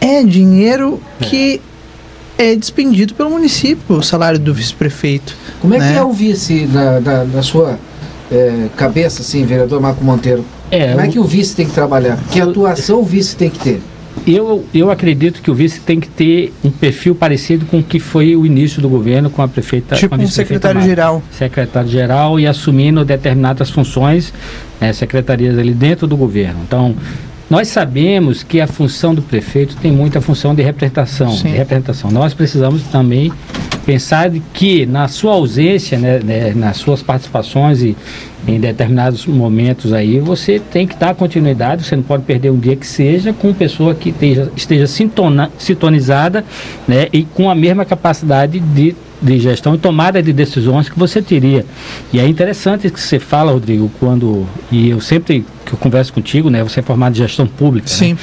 é dinheiro que é despendido pelo município, o salário do vice-prefeito. Como é né? que é o vice da, da, da sua eh, cabeça, assim, vereador Marco Monteiro? É, Como é que o vice tem que trabalhar? Que atuação o vice tem que ter? Eu, eu acredito que o vice tem que ter um perfil parecido com o que foi o início do governo com a prefeita. Tipo com a um secretário-geral. Secretário-geral e assumindo determinadas funções, né, secretarias ali dentro do governo. Então, nós sabemos que a função do prefeito tem muita função de representação. De representação. Nós precisamos também pensar de que na sua ausência, né, né, nas suas participações e em determinados momentos aí, você tem que dar continuidade, você não pode perder um dia que seja com pessoa que esteja, esteja sintona, sintonizada né, e com a mesma capacidade de, de gestão e tomada de decisões que você teria. E é interessante que você fala, Rodrigo, quando, e eu sempre que eu converso contigo, né, você é formado em gestão pública, né? Sim.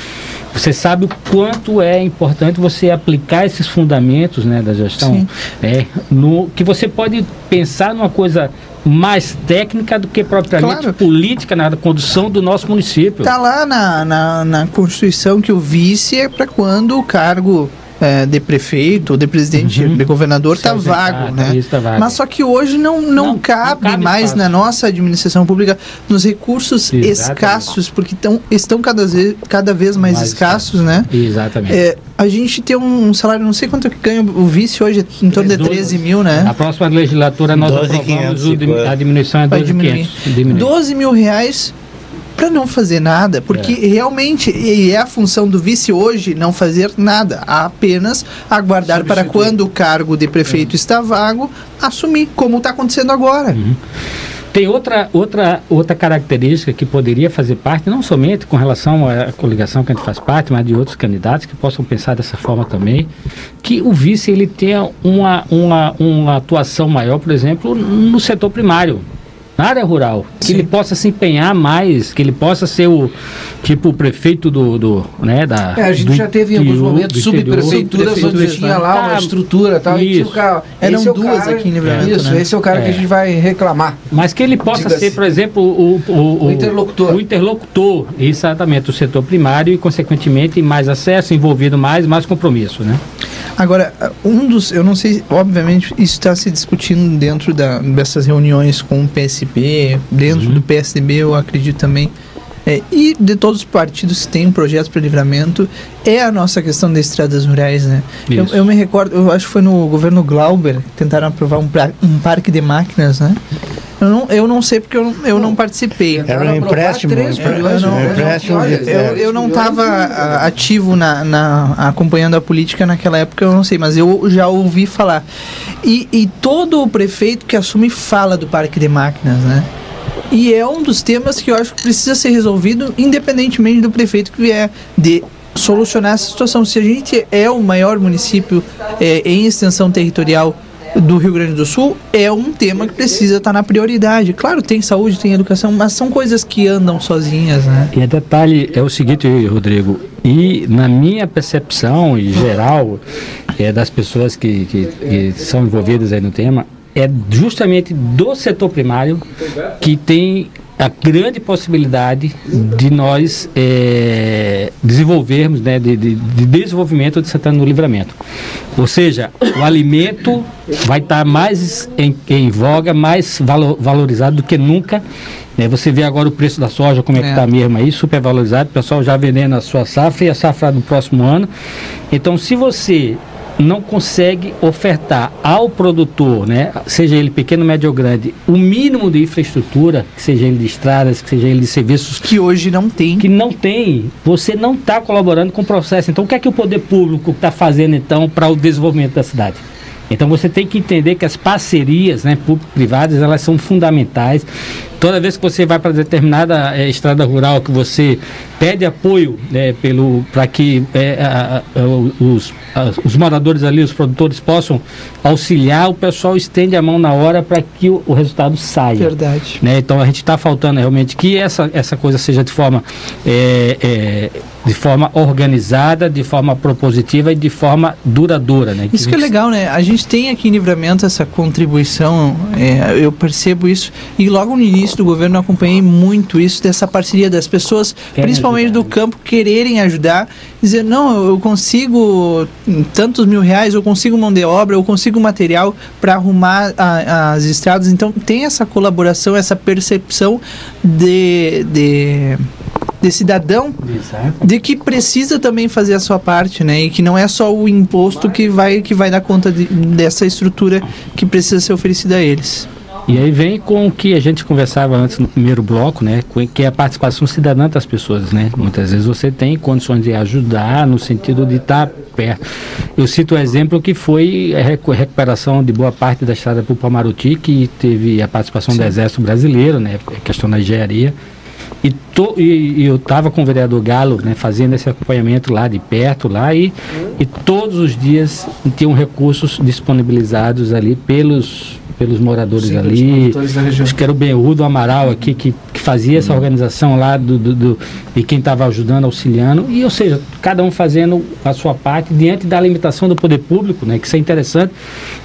Você sabe o quanto é importante você aplicar esses fundamentos né, da gestão. Sim. É, no, que você pode pensar numa coisa mais técnica do que propriamente Claro. política na condução do nosso município. Tá lá na, na, na Constituição que o vice é para quando o cargo é, de prefeito ou de presidente, de governador tá ausentar, vago, tá, né? isso tá vago. Mas só que hoje não, não, cabe, cabe mais espaço. na nossa administração pública nos recursos Exatamente. escassos, porque tão, estão cada vez, cada vez mais, Mais escassos, né? Exatamente. É, a gente tem um salário, não sei quanto que ganha o vice hoje, em torno de 13 mil, né? Na próxima legislatura nós 12.500, aprovamos o dim- a diminuição é Vai diminuir. 12.500. diminui. 12 mil reais para não fazer nada, porque realmente e é a função do vice hoje não fazer nada, apenas aguardar para quando o cargo de prefeito está vago, assumir, como está acontecendo agora. Tem outra, outra, outra característica que poderia fazer parte, não somente com relação à coligação que a gente faz parte, mas de outros candidatos que possam pensar dessa forma também, que o vice ele tenha uma, uma, uma atuação maior, por exemplo, no setor primário. Na área rural, que ele possa se empenhar mais, que ele possa ser o tipo o prefeito do, do né, da É, a gente do já teve em alguns momentos subprefeituras onde tinha lá uma Tá, estrutura e tal. e tinha o cara- Eram esse é o duas cara- aqui em Livramento, Isso, né? esse é o cara que É. a gente vai reclamar. Mas que ele possa ser, por exemplo, o, o, O interlocutor. O interlocutor, exatamente, do setor primário e, consequentemente, mais acesso, envolvido mais, mais compromisso, né? Agora, um dos, eu não sei, obviamente, isso está se discutindo dentro da, dessas reuniões com o PSB, dentro do PSDB, eu acredito também, é, e de todos os partidos que têm projetos para livramento, é a nossa questão das estradas rurais, né? Eu, eu me recordo, eu acho que foi no governo Glauber que tentaram aprovar um, pra- um parque de máquinas, né? Eu não, eu não sei porque eu não, eu não participei. Era um empréstimo, um Eu não- um eu, eu não estava ativo na, na- acompanhando a política naquela época, eu não sei, mas eu já ouvi falar. E, e todo o prefeito que assume fala do parque de máquinas, né? E é um dos temas que eu acho que precisa ser resolvido, independentemente do prefeito que vier, de solucionar essa situação. Se a gente é o maior município é, em extensão territorial do Rio Grande do Sul, é um tema que precisa estar na prioridade. Claro, tem saúde, tem educação, mas são coisas que andam sozinhas, né? E a detalhe é o seguinte, Rodrigo, e na minha percepção e geral é, das pessoas que, que, que são envolvidas aí no tema, é justamente do setor primário que tem a grande possibilidade de nós é, desenvolvermos, né, de, de- de desenvolvimento de Santana no Livramento. Ou seja, o alimento vai estar mais em, em voga, mais valo- valorizado do que nunca. né? Você vê agora o preço da soja, como é, que É. está mesmo aí, super valorizado, o pessoal já vendendo a sua safra e a safra do próximo ano. Então, se você não consegue ofertar ao produtor, né, seja ele pequeno, médio ou grande, o mínimo de infraestrutura, que seja ele de estradas, que seja ele de serviços que hoje não tem, que não tem, você não está colaborando com o processo. Então, o que é que o poder público está fazendo então para o desenvolvimento da cidade? Então você tem que entender que as parcerias né, público-privadas elas são fundamentais. Toda vez que você vai para determinada é, estrada rural que você pede apoio né, pelo para que é, a, a, os, a, os moradores ali, os produtores possam auxiliar, o pessoal estende a mão na hora para que o, o, resultado saia. Verdade. Né? Então a gente está faltando realmente que essa, essa coisa seja de forma é, de forma organizada, de forma propositiva e de forma duradoura. Né? Isso que é legal, né? A gente tem aqui em Livramento essa contribuição, é, eu percebo isso, e logo no início do governo eu acompanhei muito isso, dessa parceria das pessoas, Querem principalmente ajudar, do né? campo, quererem ajudar, dizer, não, eu consigo tantos mil reais, eu consigo mão de obra, eu consigo material para arrumar a, as estradas, então tem essa colaboração, essa percepção de, de de cidadão Exato. de que precisa também fazer a sua parte, né? E que não é só o imposto que vai que vai dar conta de, dessa estrutura que precisa ser oferecida a eles. E aí vem com o que a gente conversava antes no primeiro bloco, né? Que é a participação cidadã das pessoas, né? Muitas vezes você tem condições de ajudar no sentido de estar perto. Eu cito o exemplo que foi a recuperação de boa parte da estrada para o Pamaruti, que teve a participação Sim. do Exército Brasileiro, né? A questão da engenharia. E, to, e, e eu estava com o vereador Galo, né, fazendo esse acompanhamento lá de perto, lá, e, e todos os dias tinham recursos disponibilizados ali pelos, pelos moradores Sim, ali. Acho que era o Benhu do Amaral aqui que, que fazia essa organização lá do, do, do e quem estava ajudando, auxiliando. E, ou seja, cada um fazendo a sua parte diante da limitação do poder público, né? Que isso é interessante.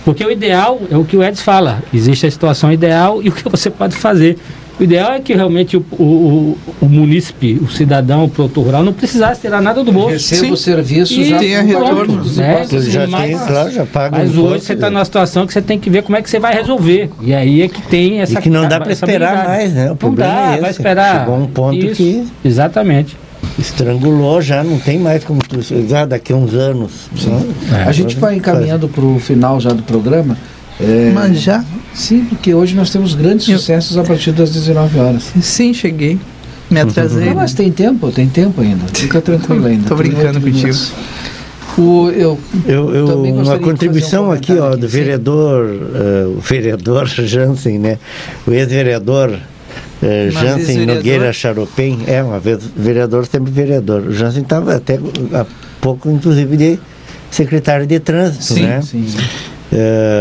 Porque o ideal é o que o Edson fala. Existe a situação ideal e o que você pode fazer. O ideal é que realmente o, o, o munícipe, o cidadão, o produtor rural, não precisasse tirar nada do bolso. Receba o serviço e já tenha retorno. Né? Já tem, claro, já paga Mas hoje você está numa situação que você tem que ver como é que você vai resolver. E aí é que tem essa E que não dá para esperar mais, né? O não dá, é vai esperar. Chegou um ponto Isso, que... Exatamente estrangulou já, não tem mais como tu já daqui a uns anos. É. A gente vai encaminhando para o final já do programa. É, Mas já? Sim, porque hoje nós temos grandes eu... sucessos a partir das 19 horas. Sim, cheguei. Me atrasei. Não, mas tem tempo, tem tempo ainda. Fica tranquilo ainda. Tô brincando contigo. O, eu, eu, eu uma contribuição um aqui, ó, do vereador, uh, o vereador (laughs) Jansen, né? O ex-vereador uh, Jansen Nogueira Charopem, é, uma vez vereador, sempre vereador. O Jansen estava até há pouco, inclusive, de secretário de trânsito, sim, né? Sim, sim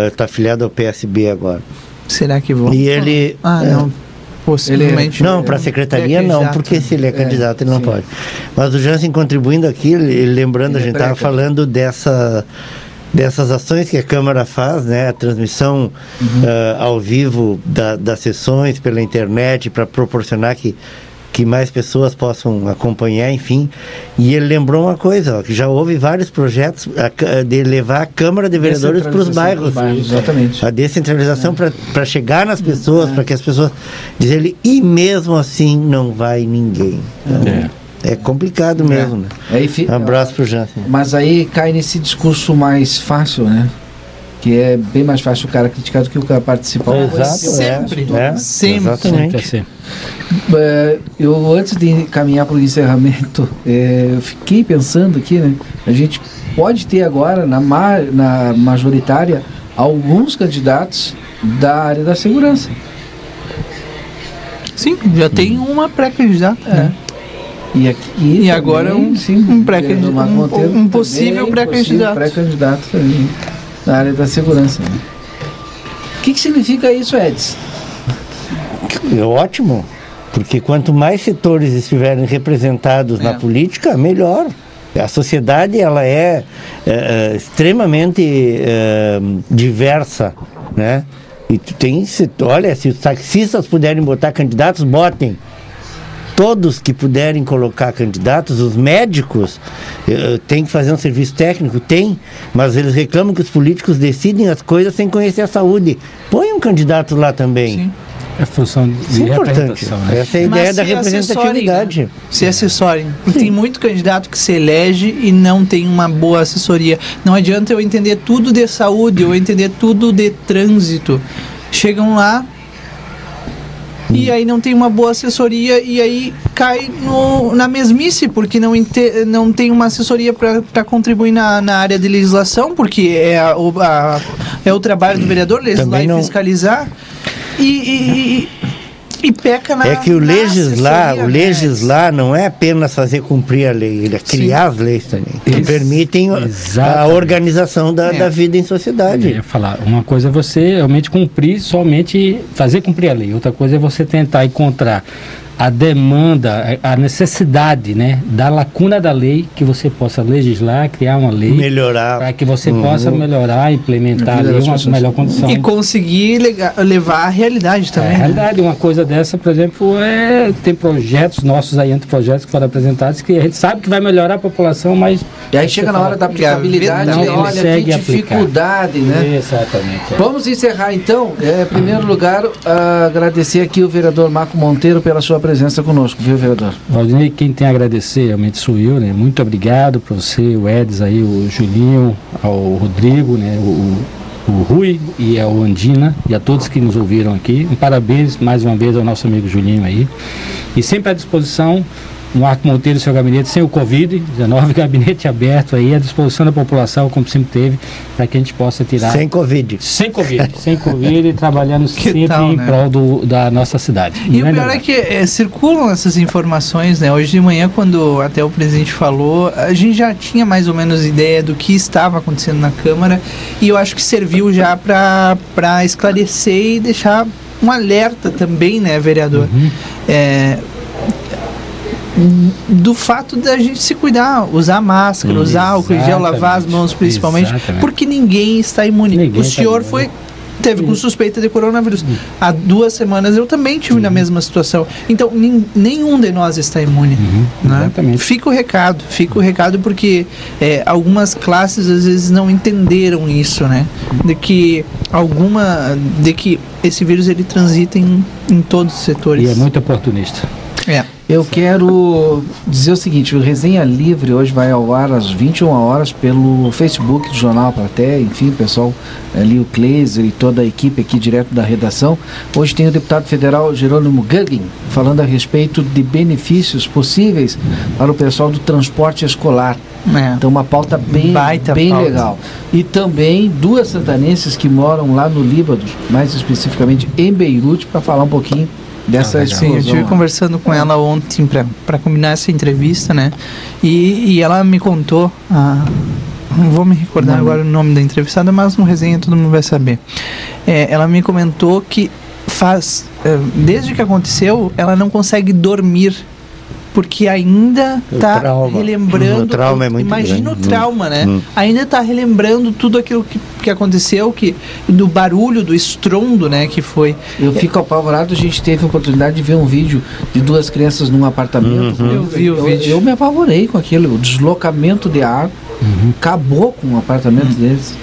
está uh, filiado ao PSB agora. Será que vão? E ele. Ah, não. É, Possivelmente. não, para a secretaria é não, porque se ele é, é candidato ele não sim. pode. Mas o Jansen contribuindo aqui, ele, lembrando, ele a gente estava falando dessa dessas ações que a Câmara faz, né, a transmissão uhum. uh, ao vivo da, das sessões pela internet para proporcionar que que mais pessoas possam acompanhar, enfim. E ele lembrou uma coisa, ó, que já houve vários projetos a, de levar a Câmara de Vereadores para os bairros. Exatamente. A descentralização é. para chegar nas pessoas, é. para que as pessoas... Diz ele, e mesmo assim não vai ninguém. Então, é. É complicado mesmo, né? Aí, um abraço para o Jansen. Mas aí cai nesse discurso mais fácil, né? Que é bem mais fácil o cara criticar do que o cara participar. É, exato, sempre, é, é, sempre, sempre. sempre. É, eu antes de caminhar para o encerramento, é, eu fiquei pensando aqui, né? A gente pode ter agora na, ma na majoritária alguns candidatos da área da segurança. Sim, já tem uma pré-candidata. É. Né? E, aqui e agora um, sim, um, pré um, um possível pré-candidato. Pré-candidato também na área da segurança. Né? O que, que significa isso, Edson? É ótimo, porque quanto mais setores estiverem representados é. na política, melhor. A sociedade ela é, é, é extremamente é, diversa, né? E tu tem, olha, se os taxistas puderem botar candidatos, botem todos que puderem colocar candidatos, os médicos uh, têm que fazer um serviço técnico, tem, mas eles reclamam que os políticos decidem as coisas sem conhecer a saúde. Põe um candidato lá também. Sim. É função de Isso é importante. Né? Essa é a ideia da representatividade. Né? Se assessorem. Porque tem muito candidato que se elege e não tem uma boa assessoria. Não adianta eu entender tudo de saúde, ou entender tudo de trânsito. Chegam lá, e aí não tem uma boa assessoria e aí cai no, na mesmice, porque não, inte, não tem uma assessoria para contribuir na, na área de legislação, porque é a, a, É o trabalho do vereador legislar Também e não- fiscalizar. E, e, e, e peca na. É que o legislar, o né? legislar não é apenas fazer cumprir a lei, ele é criar as leis também, que permitem a organização da, É. da vida em sociedade. Eu ia falar, uma coisa é você realmente cumprir, somente fazer cumprir a lei. Outra coisa é você tentar encontrar a demanda, a a necessidade, né, da lacuna da lei que você possa legislar, criar uma lei Melhorar. para que você Uhum. possa melhorar, implementar A ali uma pessoas. melhor condição. E conseguir levar a realidade É, também. a né? realidade, uma coisa dessa, por exemplo, é tem projetos nossos aí, anteprojetos que foram apresentados, que a gente sabe que vai melhorar a população, mas... E aí chega na hora da aplicabilidade, não e olha que consegue aplicar. dificuldade, né? Exatamente. é. Vamos encerrar então. É, em primeiro lugar, ah, agradecer aqui o vereador Marco Monteiro pela sua presença conosco, viu, vereador? Valdinei, quem tem a agradecer realmente sou eu, né? Muito obrigado para você, o Edson aí, o Julinho, ao Rodrigo, né? O, o Rui e ao Andina e a todos que nos ouviram aqui. Um parabéns mais uma vez ao nosso amigo Julinho aí. E sempre à disposição, Marco Monteiro e seu gabinete sem o Covid-19, (laughs) gabinete aberto aí à disposição da população, como sempre teve, para que a gente possa tirar. Sem Covid. Sem Covid, sem Covid e trabalhando (laughs) sempre tal, em né? prol do- da nossa cidade. E o Grande pior é que é, circulam essas informações, né? Hoje de manhã, quando até o presidente falou, a gente já tinha mais ou menos ideia do que estava acontecendo na Câmara e eu acho que serviu já para esclarecer e deixar um alerta também, né, vereador? É, do fato da gente se cuidar, usar máscara, usar álcool em gel, lavar as mãos principalmente, Exatamente. porque ninguém está imune. Ninguém o senhor imune. foi teve com suspeita de coronavírus. Há duas semanas eu também tive na mesma situação. Então, nin- nenhum de nós está imune. né? Fica o recado, fica o recado porque é, algumas classes às vezes não entenderam isso, né? De que alguma, de que esse vírus ele transita em, em todos os setores. E é muito oportunista. É. Eu quero dizer o seguinte, o Resenha Livre hoje vai ao ar às 21 horas pelo Facebook do Jornal Platéia, enfim, o pessoal ali, o Kleiser e toda a equipe aqui direto da redação. Hoje tem o deputado federal Jerônimo Guggen falando a respeito de benefícios possíveis para o pessoal do transporte escolar. Então uma pauta bem, bem pauta. legal. E também duas santanenses que moram lá no Líbano, mais especificamente em Beirute, para falar um pouquinho dessa Sim, eu estive conversando com ela ontem para combinar essa entrevista, né? E, e ela me contou, ah, não vou me recordar Não. agora o nome da entrevistada, mas no resenha todo mundo vai saber. É, ela me comentou que faz, eh, desde que aconteceu, ela não consegue dormir. Porque ainda está relembrando. O trauma é muito Imagina grande. o trauma, né? Hum. Ainda está relembrando tudo aquilo que, que aconteceu, que, do barulho, do estrondo, né? Que foi. Eu fico apavorado, a gente teve a oportunidade de ver um vídeo de duas crianças num apartamento. Uhum. Eu vi o eu, vídeo. Eu me apavorei com aquilo, o deslocamento de ar acabou com o apartamento deles.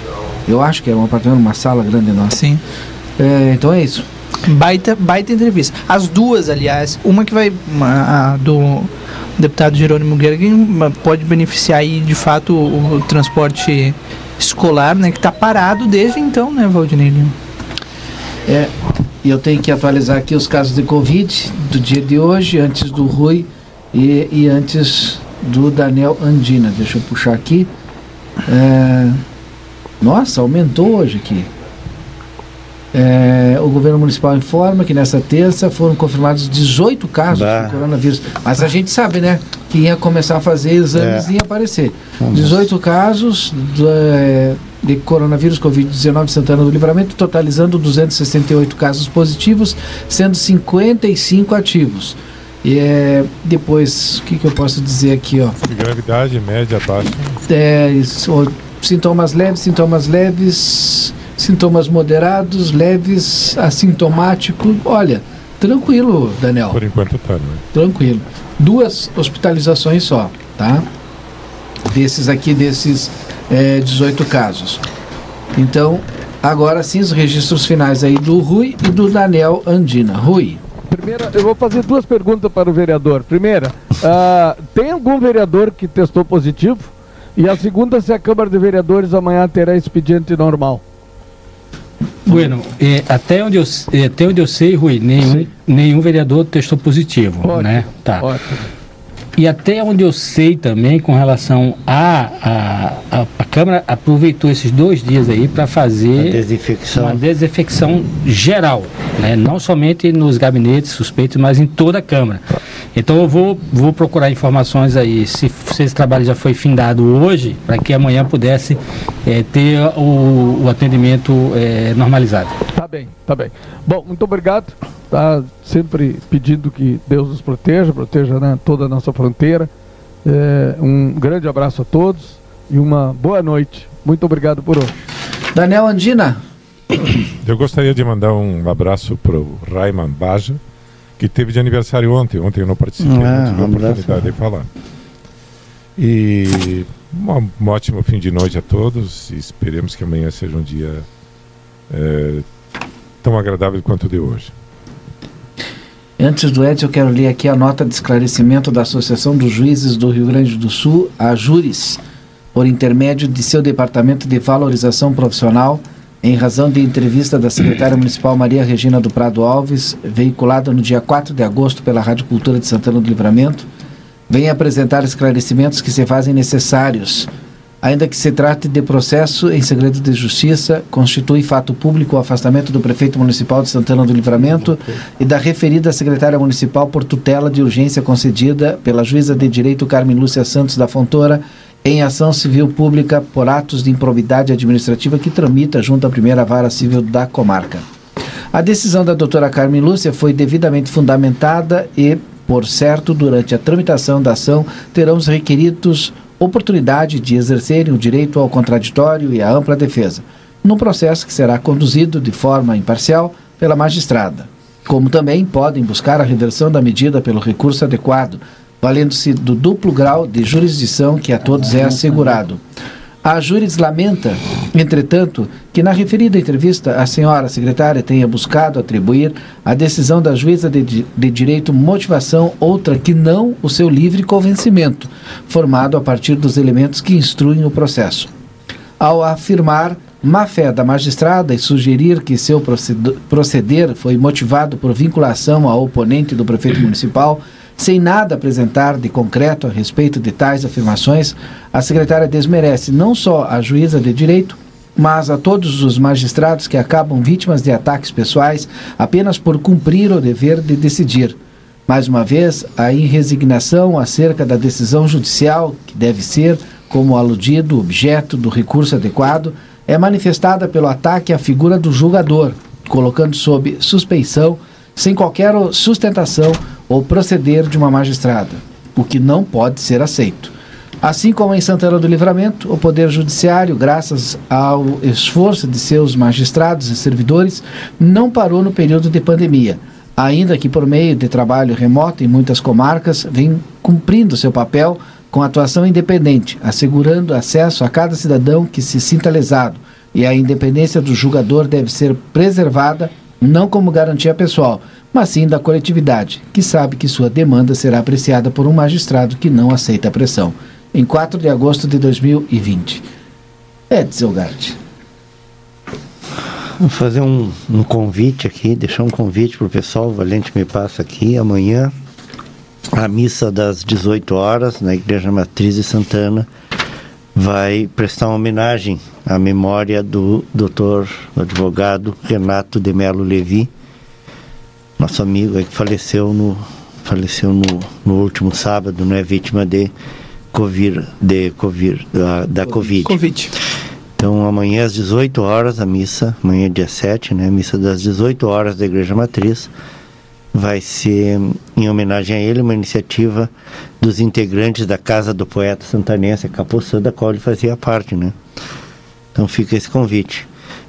Eu acho que era um apartamento, uma sala grande enorme. Sim. É, então é isso. Baita, baita entrevista. As duas, aliás, uma que vai uma, a do deputado Jerônimo Gergen uma, pode beneficiar aí de fato o, o transporte escolar, né, que está parado desde então, né, Valdinei? É, e eu tenho que atualizar aqui os casos de Covid do dia de hoje, antes do Rui e, e antes do Daniel Andina. Deixa eu puxar aqui. É, nossa, aumentou hoje aqui. É, o governo municipal informa que nessa terça foram confirmados 18 casos Bah. de coronavírus. Mas a gente sabe, né? Que ia começar a fazer exames É. e ia aparecer. Vamos. 18 casos do, é, de coronavírus Covid-19 em Santana do Livramento, totalizando 268 casos positivos, sendo 55 ativos. E é, depois, o que, que eu posso dizer aqui? Ó? Gravidade média baixa. É, isso, sintomas leves, sintomas leves, sintomas moderados, leves, assintomático. Olha, tranquilo, Daniel. Por enquanto tá, né? Tranquilo. Duas hospitalizações só, tá? Desses aqui, desses é, 18 casos. Então, agora sim, os registros finais aí do Rui e do Daniel Andina. Rui. Primeira, eu vou fazer duas perguntas para o vereador. Primeira, ah, tem algum vereador que testou positivo? E a segunda, se a Câmara de Vereadores amanhã terá expediente normal. Bueno, eh, até, onde eu, eh, até onde eu sei, Rui, nenhum, nenhum vereador testou positivo, né? Tá. E até onde eu sei também, com relação à a, a, a Câmara aproveitou esses dois dias aí para fazer desinfecção. uma desinfecção geral, né? não somente nos gabinetes suspeitos, mas em toda a Câmara. Então eu vou, vou procurar informações aí, se, se esse trabalho já foi findado hoje, para que amanhã pudesse eh, ter o, o atendimento eh, normalizado. Tá bem, tá bem. Bom, muito obrigado. Tá sempre pedindo que Deus nos proteja, proteja né, toda a nossa fronteira. É, um grande abraço a todos e uma boa noite. Muito obrigado por hoje. Daniel Andina. Eu gostaria de mandar um abraço para o Raiman Baja, que teve de aniversário ontem. Ontem eu não participei, Ah, não tive a oportunidade de falar. E um, um ótimo fim de noite a todos. Esperemos que amanhã seja um dia eh, tão agradável quanto o de hoje. Antes do Edson, eu quero ler aqui a nota de esclarecimento da Associação dos Juízes do Rio Grande do Sul, a Júris, por intermédio de seu Departamento de Valorização Profissional, em razão de entrevista da secretária (clears throat) municipal Maria Regina do Prado Alves, veiculada no dia 4 de agosto pela Rádio Cultura de Santana do Livramento, vem apresentar esclarecimentos que se fazem necessários. Ainda que se trate de processo em segredo de justiça, constitui fato público o afastamento do prefeito municipal de Santana do Livramento e da referida secretária municipal por tutela de urgência concedida pela juíza de direito Carmen Lúcia Santos da Fontoura em ação civil pública por atos de improbidade administrativa que tramita junto à primeira vara civil da comarca. A decisão da doutora Carmen Lúcia foi devidamente fundamentada e, por certo, durante a tramitação da ação, terão os requeridos oportunidade de exercerem o direito ao contraditório e à ampla defesa, num processo que será conduzido de forma imparcial pela magistrada. Como também podem buscar a reversão da medida pelo recurso adequado, valendo-se do duplo grau de jurisdição que a todos é assegurado. A Júris lamenta, entretanto, que na referida entrevista a senhora secretária tenha buscado atribuir à decisão da juíza de, de direito motivação outra que não o seu livre convencimento, formado a partir dos elementos que instruem o processo. Ao afirmar má fé da magistrada e sugerir que seu proced- proceder foi motivado por vinculação ao oponente do prefeito municipal, sem nada apresentar de concreto a respeito de tais afirmações, a secretária desmerece não só a juíza de direito, mas a todos os magistrados que acabam vítimas de ataques pessoais apenas por cumprir o dever de decidir. Mais uma vez, a irresignação acerca da decisão judicial, que deve ser, como aludido, objeto do recurso adequado, é manifestada pelo ataque à figura do julgador, colocando sob suspeição, sem qualquer sustentação ou proceder de uma magistrada, o que não pode ser aceito. Assim como em Santana do Livramento, o Poder Judiciário, graças ao esforço de seus magistrados e servidores, não parou no período de pandemia, ainda que por meio de trabalho remoto em muitas comarcas, vem cumprindo seu papel com atuação independente, assegurando acesso a cada cidadão que se sinta lesado, e a independência do julgador deve ser preservada não como garantia pessoal, mas sim da coletividade, que sabe que sua demanda será apreciada por um magistrado que não aceita a pressão. Em 4 de agosto de 2020. Edson Gart. Vou fazer um, um convite aqui, deixar um convite para o pessoal, o Valente me passa aqui, amanhã, a missa das 18 horas, na Igreja Matriz de Santana, vai prestar uma homenagem à memória do doutor advogado Renato de Melo Levi, nosso amigo aí que faleceu no, faleceu no, no último sábado, né, vítima de Covid, de COVID, da, da Covid. Covid. Então, amanhã às 18 horas, a missa, amanhã é dia 7, né? Missa das 18 horas da Igreja Matriz. Vai ser em homenagem a ele, uma iniciativa dos integrantes da Casa do Poeta Santanense, a Capoçã, da qual ele fazia parte, né? Então fica esse convite.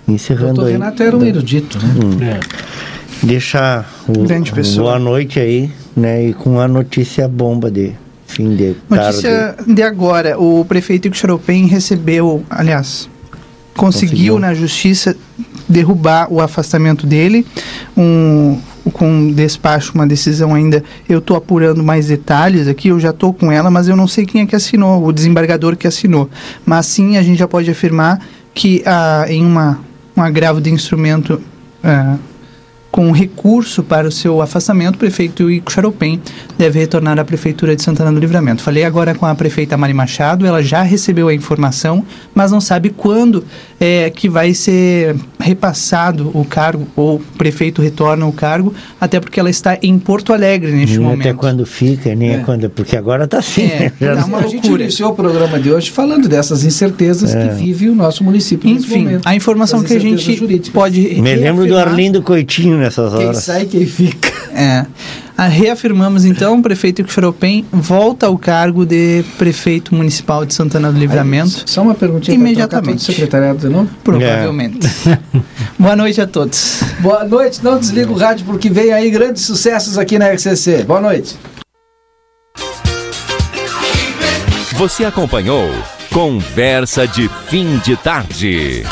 Encerrando Doutor aí. Renato era um erudito, né? Hum. Deixar o, Grande pessoa. boa noite aí, né? E com a notícia bomba de fim de tarde. Notícia de agora, o prefeito Igor Charopem recebeu, aliás, conseguiu, Conseguiu. na justiça derrubar o afastamento dele, um, com despacho, uma decisão ainda, eu estou apurando mais detalhes aqui, eu já estou com ela, mas eu não sei quem é que assinou, o desembargador que assinou, mas sim a gente já pode afirmar que ah, em uma, um agravo de instrumento ah, com recurso para o seu afastamento, o prefeito Ico Charopem deve retornar à Prefeitura de Santana do Livramento. Falei agora com a prefeita Mari Machado, ela já recebeu a informação, mas não sabe quando é, que vai ser repassado o cargo, ou o prefeito retorna o cargo, até porque ela está em Porto Alegre neste nem momento. até quando fica, nem É. quando. Porque agora tá assim. É, né? (laughs) Já dá não- uma a gente loucura. iniciou o programa de hoje falando dessas incertezas É. que vive o nosso município nesse Enfim, momento. a informação que a gente jurídicas. pode Me lembro do Arlindo Coitinho nessas Quem horas. sai, quem fica. É. Ah, reafirmamos então, o prefeito Xaropem volta ao cargo de prefeito municipal de Santana do Livramento. Só uma perguntinha trocar todo o Imediatamente. secretariado de novo? Provavelmente. Boa noite a todos. Boa noite, não desliga o rádio porque vem aí grandes sucessos aqui na RCC. Boa noite. Você acompanhou Conversa de Fim de Tarde.